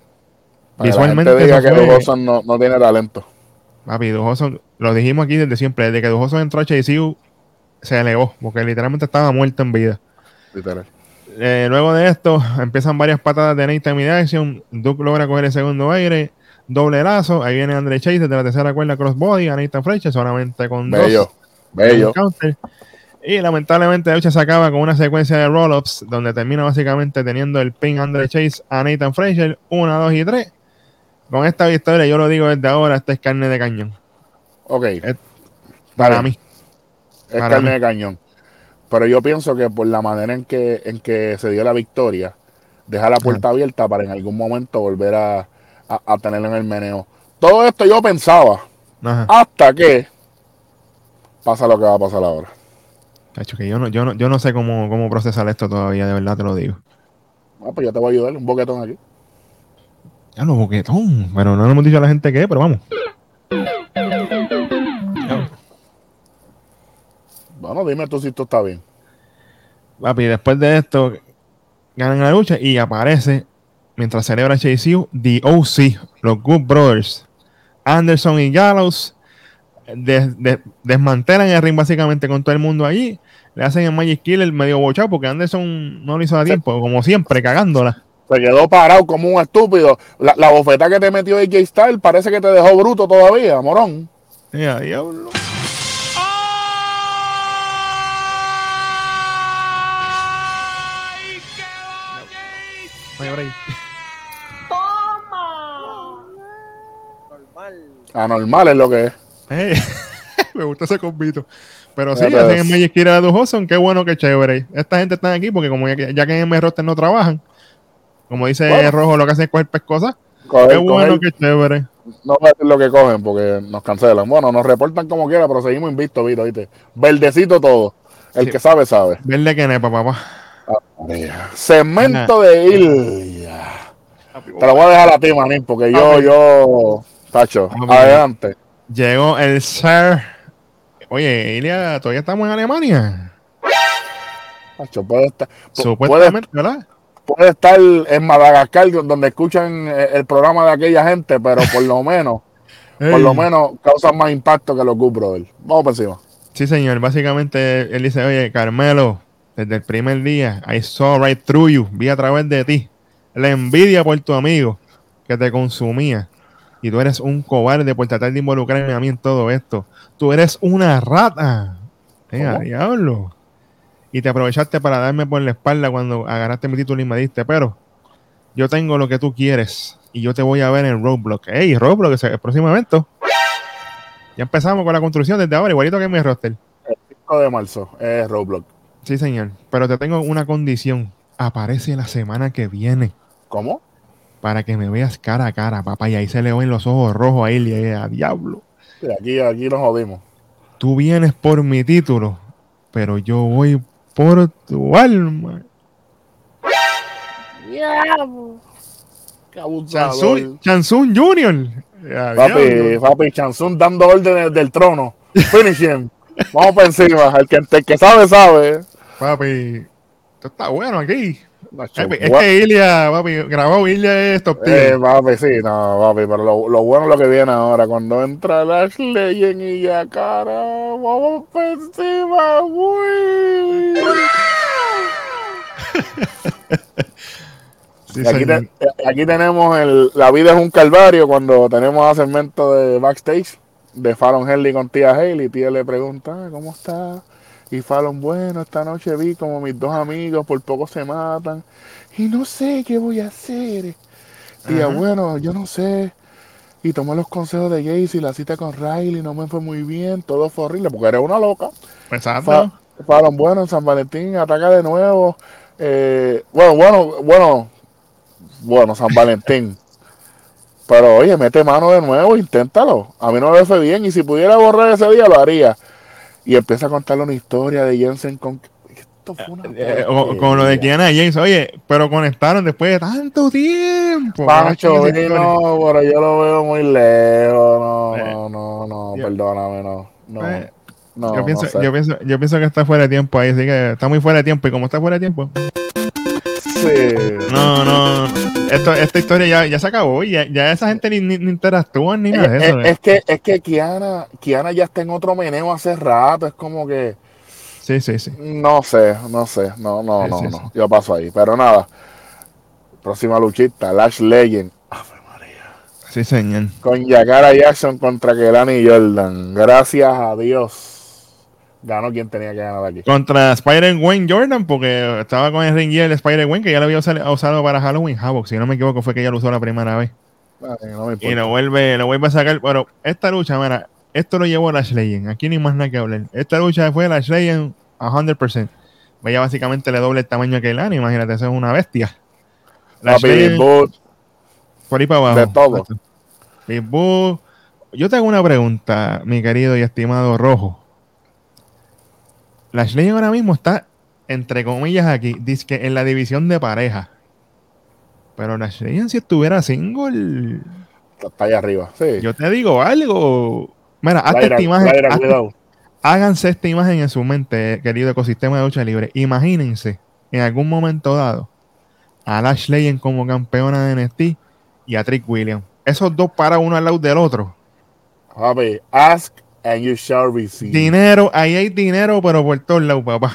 Para Visualmente diga que Hudson no, no tiene talento. Papi, Dujoson, lo dijimos aquí desde siempre, desde que Dujoson entró a HCU, se elevó, porque literalmente estaba muerto en vida. Literal. Eh, luego de esto, empiezan varias patadas de Nathan y de Action. Duke logra coger el segundo aire, doble lazo. Ahí viene Andre Chase desde la tercera cuerda crossbody a Nathan Fletcher, solamente con Bello. dos. Bello. counter. Y lamentablemente la lucha se acaba con una secuencia de roll-ups donde termina básicamente teniendo el pin Andre Chase a Nathan Frazier, 1, 2 y 3. Con esta victoria, yo lo digo desde ahora, esta es carne de cañón. Ok. Para Vale. mí. es Para carne mí. de cañón. Pero yo pienso que por la manera en que, en que se dio la victoria, deja la puerta abierta para en algún momento volver a, a, a tenerlo en el meneo. Todo esto yo pensaba, Ajá. hasta que pasa lo que va a pasar ahora. Cacho, que yo no, yo no, yo no sé cómo, cómo procesar esto todavía, de verdad te lo digo. Ah, pues yo te voy a ayudar, un boquetón aquí. Ya lo boquetón. Pero no le hemos dicho a la gente qué, pero vamos. Bueno, dime tú si esto está bien. Papi, después de esto, ganan la lucha y aparece, mientras celebra Chase U, The OC, los Good Brothers. Anderson y Gallows des- des- desmantelan el ring básicamente con todo el mundo allí. Le hacen el Magic Killer medio bochado porque Anderson no lo hizo a tiempo, como siempre, cagándola. Se quedó parado como un estúpido. La, la bofeta que te metió AJ Styles parece que te dejó bruto todavía, morón. Ya, diablo. Normal. Anormal es lo que es. Me gusta ese convito. Pero sí, Ya hacen el Magic a Dujoson, qué bueno, qué chévere. Esta gente está aquí porque como ya, que- ya que en M roster no trabajan, como dice Bueno. Rojo, lo que hacen es coger pescosas. Coger- Qué bueno, coger- qué chévere. No voy a decir lo que cogen porque nos cancelan. Bueno, nos reportan como quiera, pero seguimos invictos, Vito, ¿viste? Verdecito todo. El Sí. que sabe, sabe. Verde que nepa, papá. Segmento de Ilya. Te lo voy a dejar a ti, manín, porque yo, Ok. yo, Tacho, Ok. adelante. Llegó el Sir. Oye, Ilia, ¿todavía estamos en Alemania? Tacho, puede estar, puede, Supuestamente, ¿verdad? puede estar en Madagascar donde escuchan eh, el programa de aquella gente, pero por lo menos, por lo menos causan más impacto que los Good Brothers. Vamos por encima. Sí, señor. Básicamente él dice, oye, Carmelo, desde el primer día, I saw right through you, vi a través de ti. La envidia por tu amigo que te consumía. Y tú eres un cobarde por tratar de involucrarme a mí en todo esto. Tú eres una rata. A ¿Cómo? diablo. Y te aprovechaste para darme por la espalda cuando agarraste mi título y me diste. Pero yo tengo lo que tú quieres. Y yo te voy a ver en Roblox. Ey, Roblox, el próximo evento. Ya empezamos con la construcción desde ahora, igualito que en mi roster. 5 de marzo es Roblox. Sí, señor. Pero te tengo una condición. Aparece la semana que viene ¿Cómo? Para que me veas cara a cara, papá. Y ahí se le ven los ojos rojos a él y a diablo. Aquí, aquí nos jodimos. Tú vienes por mi título, pero yo voy por tu alma. Qué abusador. Chansun, Chansun Junior. Papi, diablo. papi, Chansun dando órdenes del trono. Finish him. Vamos por encima. El que, el que sabe, sabe. Papi, esto está bueno aquí. Es que Ilia, papi, grabó Ilia es top Eh, papi, sí, no, papi, pero lo, lo bueno es lo que viene ahora. Cuando entra Lash Legend y ya cara, vamos por encima, güey. Sí, aquí, eh, aquí tenemos el La vida es un calvario cuando tenemos a segmento de backstage de Fallon Henley con tía Haley. Tía le pregunta, "Ah, ¿cómo está? Y Fallon, bueno, esta noche vi como mis dos amigos por poco se matan y no sé qué voy a hacer. Tía, Ajá. bueno, yo no sé. Y tomé los consejos de Gacy y la cita con Riley no me fue muy bien, todo fue horrible porque eres una loca. Exacto. Fa- Fallon, bueno, en San Valentín ataca de nuevo. Eh, bueno, bueno, bueno, bueno, San Valentín. Pero oye, mete mano de nuevo, inténtalo. A mí no me fue bien y si pudiera borrar ese día lo haría. Y empieza a contarle una historia de Jensen con... Esto fue una Eh, o- con lo de. Kiana James, oye, pero conectaron después de tanto tiempo. Pancho historia. vino, pero yo lo veo muy lejos. No, Eh, no, no, no, yo- perdóname, no. No, Eh, no, yo, pienso, no sé. yo, pienso, yo pienso que está fuera de tiempo ahí, así que está muy fuera de tiempo. Y como está fuera de tiempo, No, no. Esto, esta historia ya, ya se acabó y ya, ya esa gente ni, ni, ni interactúa ni nada de Es, eso. es- es que, es que Kiana, Kiana ya está en otro meneo hace rato. Es como que. Sí, sí, sí. No sé, no sé. No, no, Sí, no, sí, no. sí. Yo paso ahí. Pero nada. Próxima luchita, Lash Legend. Sí, señor. Con Yakara Jackson contra Kelani Jordan. Gracias a Dios. Ganó quien tenía que ganar aquí. Contra Spider-Gwen Jordan, porque estaba con el ring gear de Spider-Gwen, que ya lo había usado, usado para Halloween Havoc. Si no me equivoco, fue que ya lo usó la primera vez. No me Y lo vuelve, lo vuelve a sacar. Pero esta lucha, mira, esto lo llevó Lash Legend. Aquí ni más nada que hablar. Esta lucha fue Lash Legend a 100%. Ella básicamente le doble el tamaño que Lani. Imagínate, eso es una bestia. Lash Papi, Legend, por ahí para abajo. de todo. Yo te hago una pregunta, mi querido y estimado Rojo. Lash Legend ahora mismo está, entre comillas, aquí, dice que en la división de pareja. Pero Lash Legend, si estuviera single, está ahí arriba. Sí. yo te digo algo. Mira, hazte esta imagen, hazte- háganse esta imagen en su mente, querido ecosistema de lucha libre. Imagínense, en algún momento dado, a Lash Legend como campeona de NXT y a Trick Williams. Esos dos para uno al lado del otro. Papi, ask and you shall receive. Dinero, ahí hay dinero, pero por todos lados, papá.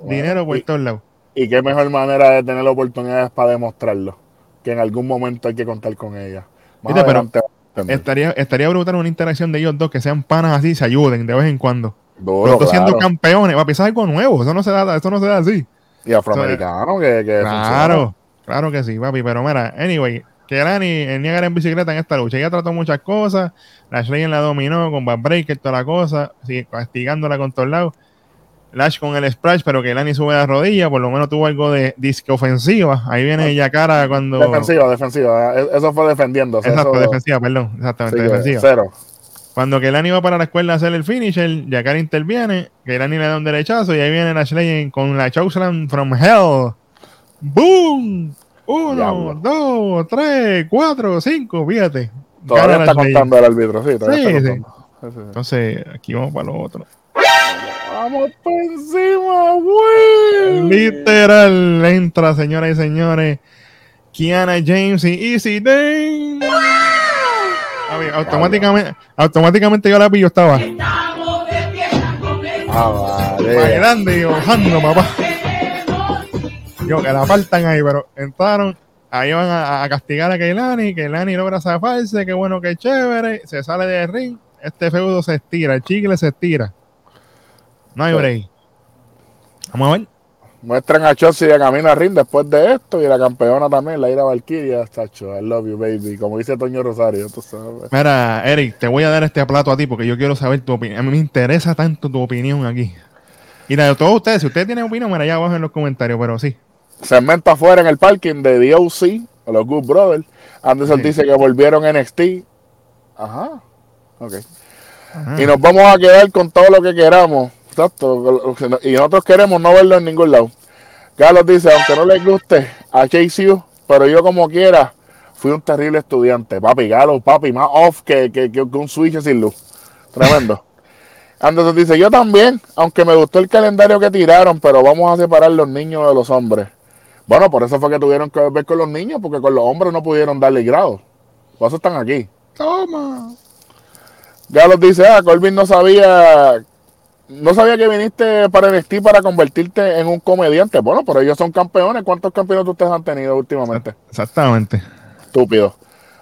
Bueno, dinero por y- todos lados. Y qué mejor manera de tener oportunidades para demostrarlo. Que en algún momento hay que contar con ella. Más Viste, adelante a. Estaría, estaría brutal una interacción de ellos dos, que sean panas así, se ayuden de vez en cuando. Duro, siendo campeones, papi, eso es algo nuevo, eso no se da, eso no se da así. Y afroamericano que, que Claro, claro que sí, papi. Pero mira, anyway, que Lani el Niagara en bicicleta en esta lucha. Ella trató muchas cosas. Lash Legend la dominó con Breaker, toda la cosa, sigue castigándola con todos lados. Lash con el splash, pero que Lani sube la rodilla, por lo menos tuvo algo de disque ofensiva. Ahí viene Yakara cuando. Defensiva, defensiva. E- Eso fue defendiéndose. Exacto, eso, defensiva, perdón. sí Exactamente, que defensiva. Cero. Cuando Kelani va para la escuela a hacer el finisher, Yakara interviene, Kelani le da un derechazo y ahí viene Lash Legend con la Chokeslam from Hell. ¡Boom! Uno, dos, tres, cuatro, cinco, fíjate. Todavía está contando el árbitro, sí. Todavía Sí, está sí. contando. Sí, sí. Entonces, aquí vamos para lo otro. Vamos por encima, güey. Literal, entra, señoras y señores. Kiana James y Easy Day. A ver, automáticamente, automáticamente yo la pillo estaba Ah, vale. bailando y bajando, papá. Yo, que la faltan ahí, pero entraron. Ahí van a, a castigar a Keilani. Keilani logra zafarse. Qué bueno, qué chévere. Se sale del ring. Este feudo se estira. El chicle se estira. No hay break. Vamos a ver. Muestran a Chelsea de camino a ring después de esto y la campeona también, la Ira Valkyria, tacho, I love you, baby. Como dice Toño Rosario, tú sabes. Mira, Eric, te voy a dar este plato a ti porque yo quiero saber tu opinión. A mí me interesa tanto tu opinión aquí. Y la de todos ustedes, si ustedes tienen opinión, mira allá abajo en los comentarios, pero sí. Segmento afuera en el parking de DOC, o los Good Brothers. Anderson Sí. dice que volvieron NXT. Ajá. Ok. Ajá. Y nos vamos a quedar con todo lo que queramos. Exacto. Y nosotros queremos no verlo en ningún lado. Carlos dice, aunque no les guste a Chase U, pero yo como quiera, fui un terrible estudiante. Papi, Galo, papi, más off que, que, que un switch sin luz. Tremendo. Anderson dice, yo también, aunque me gustó el calendario que tiraron, pero vamos a separar los niños de los hombres. Bueno, por eso fue que tuvieron que ver con los niños, porque con los hombres no pudieron darle grado. Por eso están aquí. Toma. Galos dice, ah, Corbin no sabía, no sabía que viniste para NXT para convertirte en un comediante. Bueno, pero ellos son campeones. ¿Cuántos campeonatos ustedes han tenido últimamente? Exactamente. Estúpido.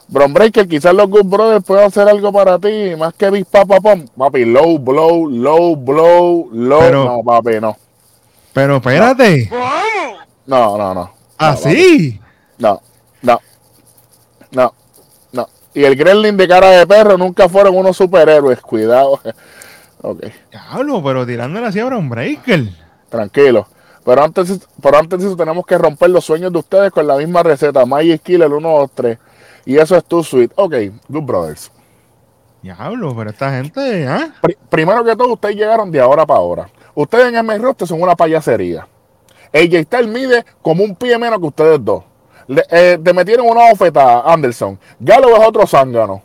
Bron Breaker, quizás los Good Brothers puedan hacer algo para ti, más que Big Papa Pom. Papi, low blow, low blow, low. Pero- no, papi, no. Pero espérate. No, no, no. Así. No, no, no, no. Y el Gremlin de cara de perro nunca fueron unos superhéroes. Cuidado. ok. Diablo, pero tirándole así a Brown Breaker. Tranquilo. Pero antes, pero antes eso tenemos que romper los sueños de ustedes con la misma receta. Magic Killer 1, 2, 3. Y eso es tu suite. Ok, Good Brothers. Diablo, pero esta gente, ¿ah? Pri- primero que todo, ustedes llegaron de ahora para ahora. Ustedes en el roster son una payasería. AJ Styles mide como un pie menos que ustedes dos. Le, eh, te metieron una oferta Anderson. Galo es otro zángano.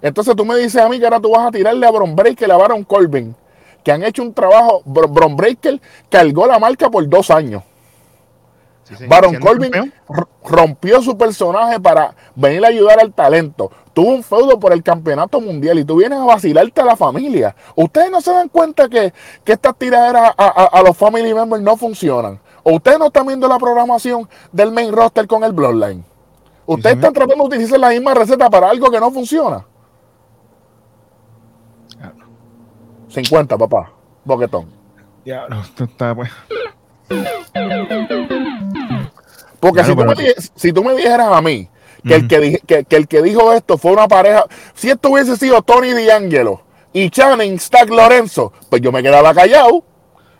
Entonces tú me dices a mí que ahora tú vas a tirarle a Bron Breaker, a Baron Corbin, que han hecho un trabajo. Br- Bron Breaker cargó la marca por dos años. Baron Corbin rompió su personaje para venir a ayudar al talento. Tuvo un feudo por el campeonato mundial y tú vienes a vacilarte a la familia. Ustedes no se dan cuenta que, que estas tiraderas a, a- a los family members no funcionan. O ustedes no están viendo la programación del main roster con el Bloodline. Ustedes Sí, están tratando de utilizar la misma receta para algo que no funciona. 50, papá. Boquetón. Diablo, esto está pues. Porque si, tú me, si tú me dijeras a mí que, el que, que, que el que dijo esto fue una pareja, si esto hubiese sido Tony D'Angelo y Channing Stack Lorenzo, pues yo me quedaba callado.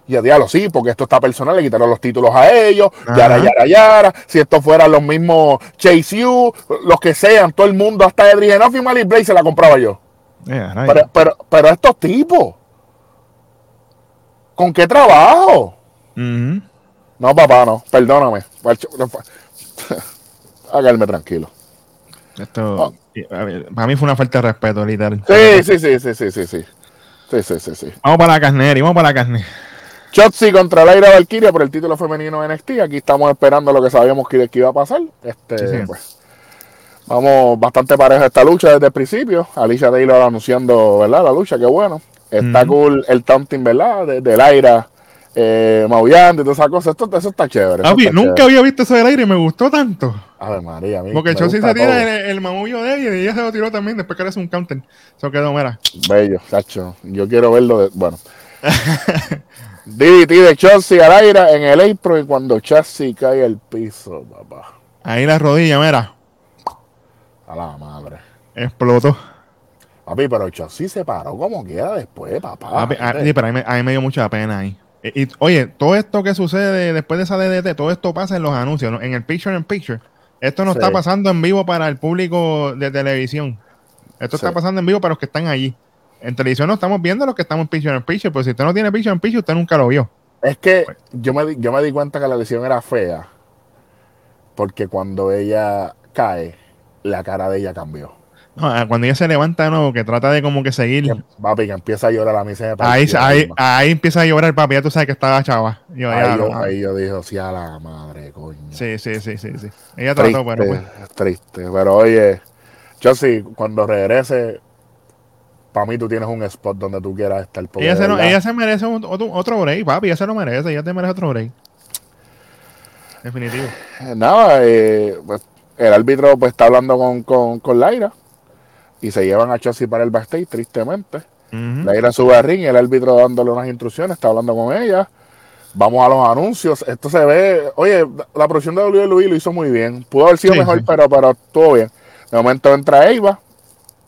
Y a diablo, sí, porque esto está personal, le quitaron los títulos a ellos, yara, Ajá. yara, yara. Si esto fueran los mismos Chase U, los que sean, todo el mundo, hasta Edric Enough y Malik Blake se la compraba yo. Eh. Pero, pero, pero estos tipos, ¿con qué trabajo? No, papá, no, perdóname. Háganme tranquilo. Esto, Oh. a ver, para mí fue una falta de respeto, literal. Sí, sí, sí, sí, sí, sí, sí. Sí, sí, sí, sí. Vamos para la carne, Eri, vamos para la carne. Chotzi contra Laira Valkyria por el título femenino de NXT. Aquí estamos esperando lo que sabíamos que, que iba a pasar. Este, Sí, sí. pues, vamos bastante pareja esta lucha desde el principio. Alicia Taylor anunciando, ¿verdad? La lucha, qué bueno. Está cool el taunting, ¿verdad? De, de Laira eh, maullando y todas esas cosas. Esto, eso está chévere. eso Papi, está nunca chévere. había visto eso del aire y me gustó tanto. A ver, María, a mí Porque Chelsea se tira el, el mamullo de ella y ella se lo tiró también después que le hace un counter. Eso quedó, mira. Bello, Sacho. Yo quiero verlo de. Bueno. DDT de Chelsea al aire en el April y cuando Chelsea cae al piso, papá. Ahí la rodilla, mira. A la madre. Explotó. Papi, pero Chelsea se paró como quiera después, papá. Papi, ah, sí, pero a mí, a mí me dio mucha pena ahí. Y, y, oye, todo esto que sucede después de esa DDT, todo esto pasa en los anuncios, ¿no? en el picture in picture. Esto no Sí. está pasando en vivo para el público de televisión. Esto Sí. está pasando en vivo para los que están allí. En televisión no estamos viendo los que estamos en picture in picture, pero si usted no tiene picture in picture, usted nunca lo vio. Es que yo me, di, yo me di cuenta que la lesión era fea. Porque cuando ella cae, la cara de ella cambió. No, ah, cuando ella se levanta de nuevo, que trata de como que seguir. Que, papi, que empieza a llorar a mí se me Ahí, ahí, ahí empieza a llorar el papi, ya tú sabes que estaba chava. Yo, Ahí yo, no, ahí yo dije, sí, a la madre, coño. Sí, sí, sí, sí, sí. Ella triste, trató, pero pues. triste. Pero oye, yo sí, cuando regrese, para mí tú tienes un spot donde tú quieras estar. Ella se, no- ella se merece un- otro, otro break, papi. Ella se lo merece. Ella te merece otro break. Definitivo. Nada, eh, pues, el árbitro pues está hablando con, con, con Laira y se llevan a Chelsea para el backstage, tristemente. Ujú. Laira sube al ring y el árbitro dándole unas instrucciones, está hablando con ella. Vamos a los anuncios. Esto se ve. Oye, la producción de WWE lo hizo muy bien. Pudo haber sido Sí, mejor, sí. pero, pero estuvo bien. De momento entra Eva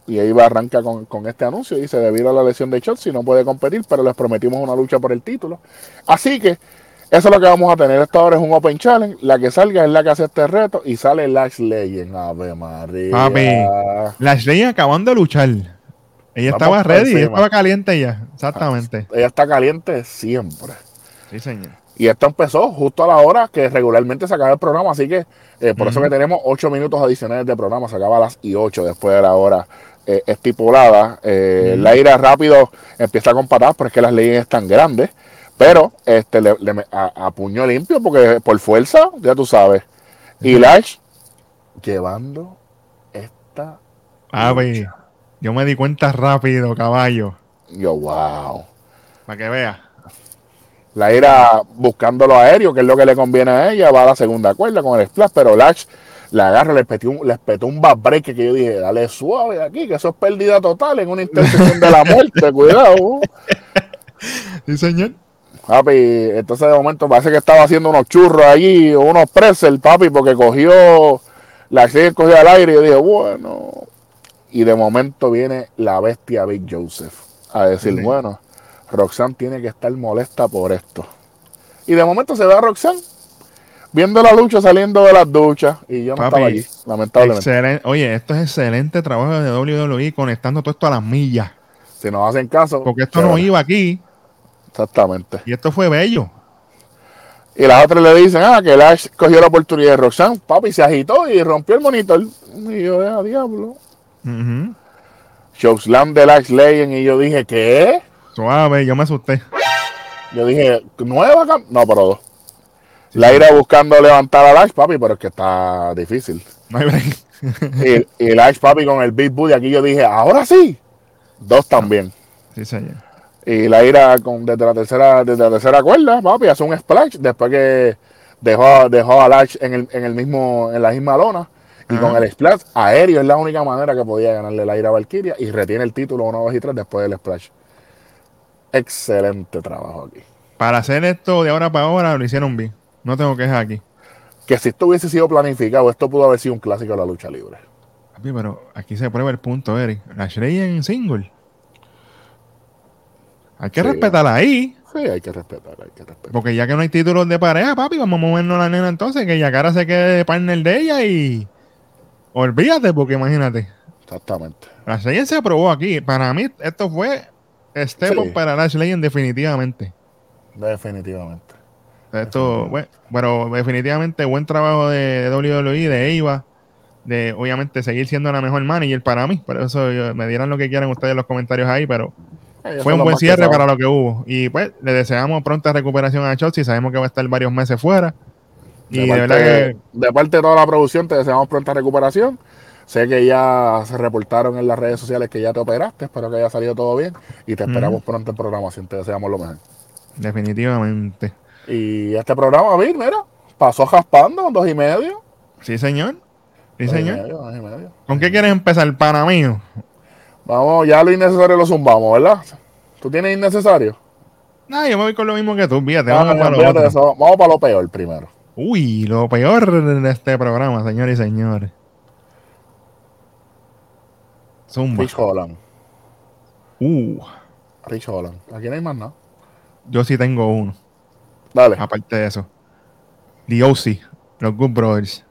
y Eva arranca con, con este anuncio y dice: Debido a la lesión de Chelsea, no puede competir, pero les prometimos una lucha por el título. Así que eso es lo que vamos a tener. Esto ahora es un Open Challenge. La que salga es la que hace este reto y sale Lash Legend. Ave María. Papi. Lashley acabando de luchar. Ella estaba ready, ella estaba caliente ya. Exactamente. Ella está caliente siempre. Sí, señor. Y esto empezó justo a la hora que regularmente se acaba el programa, así que eh, por eso que tenemos ocho minutos adicionales de programa, se acaba a las y ocho después de la hora eh, estipulada. Eh, Ujú. Laira rápido empieza con patadas, pero es que las leyes están grandes, pero este le, le me- a, a puño limpio, porque por fuerza, ya tú sabes. Y Lash llevando esta. Lucha. yo me di cuenta rápido, caballo. Yo, wow. Para que vea. La ira buscando lo aéreo, que es lo que le conviene a ella, va a la segunda cuerda con el splash, pero Lash la agarra, le petó un, le petó un back break que yo dije, dale suave aquí, que eso es pérdida total en una intersección de la muerte, cuidado. Sí, señor. Papi, entonces de momento parece que estaba haciendo unos churros allí, o unos pretzels, papi, porque cogió, la acción cogió al aire y yo dije, bueno. Y de momento viene la bestia Big Joseph a decir, Sí. bueno, Roxanne tiene que estar molesta por esto. Y de momento se ve a Roxanne viendo la lucha saliendo de las duchas y yo no Papi, estaba allí, lamentablemente. Excelente. Oye, esto es excelente trabajo de WWE conectando todo esto a las millas. Si nos hacen caso. Porque esto no iba aquí Exactamente. y esto fue bello. Y las otras le dicen, ah, que Lash cogió la oportunidad de Roxanne, papi, se agitó y rompió el monitor. Y yo, a diablo. Ujú. Showslam de Lash Legend. Y yo dije, ¿qué? Suave, yo me asusté. Yo dije, ¿nueva? cam-?" No, pero dos. La ira buscando levantar a Lash, papi, pero es que está difícil. No hay break. Y, y Lash, papi, con el Big Booty aquí, yo dije, ahora sí. Dos también. Sí, señor. Y la ira con, desde, la tercera, desde la tercera cuerda, papi, hace un splash después que dejó, dejó a Lash en, el, en, el mismo, en la misma lona. Y Ajá. con el splash aéreo es la única manera que podía ganarle la ira a Valkyria y retiene el título 1, 2 y 3 después del splash. Excelente trabajo aquí. Para hacer esto de ahora para ahora lo hicieron bien. No tengo quejas aquí. Que si esto hubiese sido planificado, esto pudo haber sido un clásico de la lucha libre. Papi, pero aquí se prueba el punto, Eric. Lashley en single. Hay que Sí. respetarla ahí. Sí, hay que respetar, hay que respetar. Porque ya que no hay títulos de pareja, papi, vamos a movernos la nena entonces, que Yakara se quede de partner de ella y. Olvídate, porque imagínate. Exactamente. Lashley se aprobó aquí. Para mí, esto fue step Sí. para Lashley definitivamente. Definitivamente. Esto, bueno, pero definitivamente buen trabajo de WWE, de Eva, de obviamente seguir siendo la mejor manager para mí. Por eso yo- me dirán lo que quieran ustedes en los comentarios ahí, pero Ellos fue un buen cierre para lo que hubo. Y pues le deseamos pronta recuperación a Chelsea. Sabemos que va a estar varios meses fuera. Y de, de, parte, verdad que de parte de toda la producción, te deseamos pronta recuperación. Sé que ya se reportaron en las redes sociales que ya te operaste. Espero que haya salido todo bien. Y te esperamos pronto en programación. Te deseamos lo mejor. definitivamente. Y este programa, Vir, mira, pasó jaspando, dos y medio. Sí, señor. Sí, Dos y señor. medio, dos y medio. ¿Con qué quieres empezar, pana mío? Vamos, ya lo innecesario lo zumbamos, ¿verdad? ¿Tú tienes innecesario? No, yo me voy con lo mismo que tú, fíjate. Ah, Vamos para lo eso. Vamos para lo peor primero. Uy, lo peor de este programa, señores y señores. Zumba. Rich Holland. Uh, Rich Holland. Aquí no hay más nada. yo sí tengo uno, Dale. aparte de eso. The OC, los Good Brothers.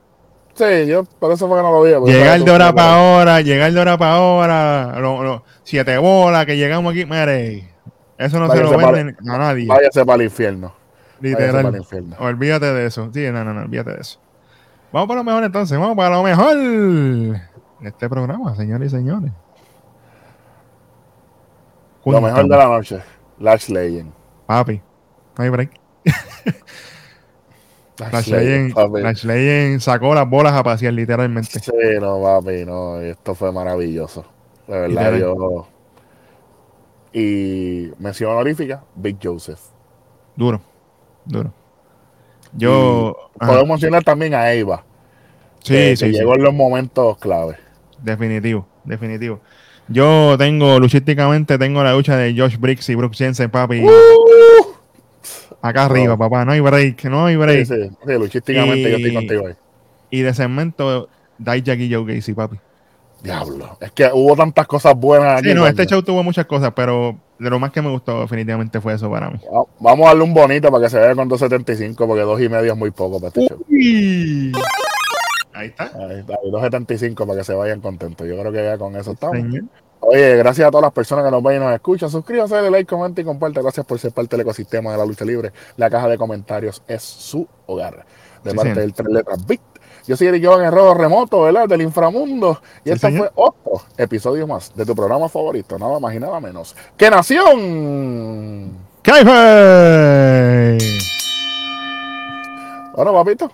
Sí, yo por eso fue que no lo vi. Llegar de hora para hora, llegar de hora para hora, lo- lo- siete bolas que llegamos aquí, mire, eso no Váyase se lo para- venden a nadie, Váyase para el infierno. Váyase para el literal. infierno. Olvídate de eso. Sí, no, no, no, olvídate de eso. Vamos para lo mejor entonces, vamos para lo mejor de este programa, señores y señores. Lo mejor de la noche. Lash Legend. Papi, no hay break. Lash Lash sacó las bolas a pasear, literalmente. Sí, no, papi, no. Esto fue maravilloso. De verdad, yo. Y mención honorífica, Big Joseph. Duro, duro. Yo. ajá, Podemos mencionar también a Eva. sí, que, sí, que sí, llegó en los momentos clave. definitivo, definitivo. Yo tengo, luchísticamente, tengo la lucha de Josh Briggs y Brooks Jensen, papi. Acá arriba, papá. No hay break, no hay break. Sí, sí, sí, luchísticamente yo estoy Y- contigo ahí. Y de segmento, Dijak y Joe Gacy, papi. Diablo. Es que hubo tantas cosas buenas aquí. Sí, no, este show tuvo muchas cosas, pero de lo más que me gustó definitivamente fue eso para mí. Va- Vamos a darle un bonito para que se vea con 2.75, porque dos y medio es muy poco para este show. Uy. Ahí está. Ahí está, y 2.75 para que se vayan contentos. Yo creo que ya con eso estamos. Señor. Oye, gracias a todas las personas que nos ven y nos escuchan. Suscríbanse, dale like, comenta y comparte. Gracias por ser parte del ecosistema de la lucha libre. La caja de comentarios es su hogar. De Sí, parte señor. del Tres Letras Bit. Yo soy Eric Jovan Guerrero Remoto, ¿verdad? Del inframundo. Y Sí, este señor. fue otro episodio más de tu programa favorito. Nada más y nada menos. ¡Que Nación! ¡Kaife! Bueno, papito.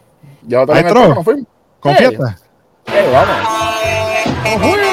Ya te Maestro. lo fuimos. Con Hey. Eh, vamos.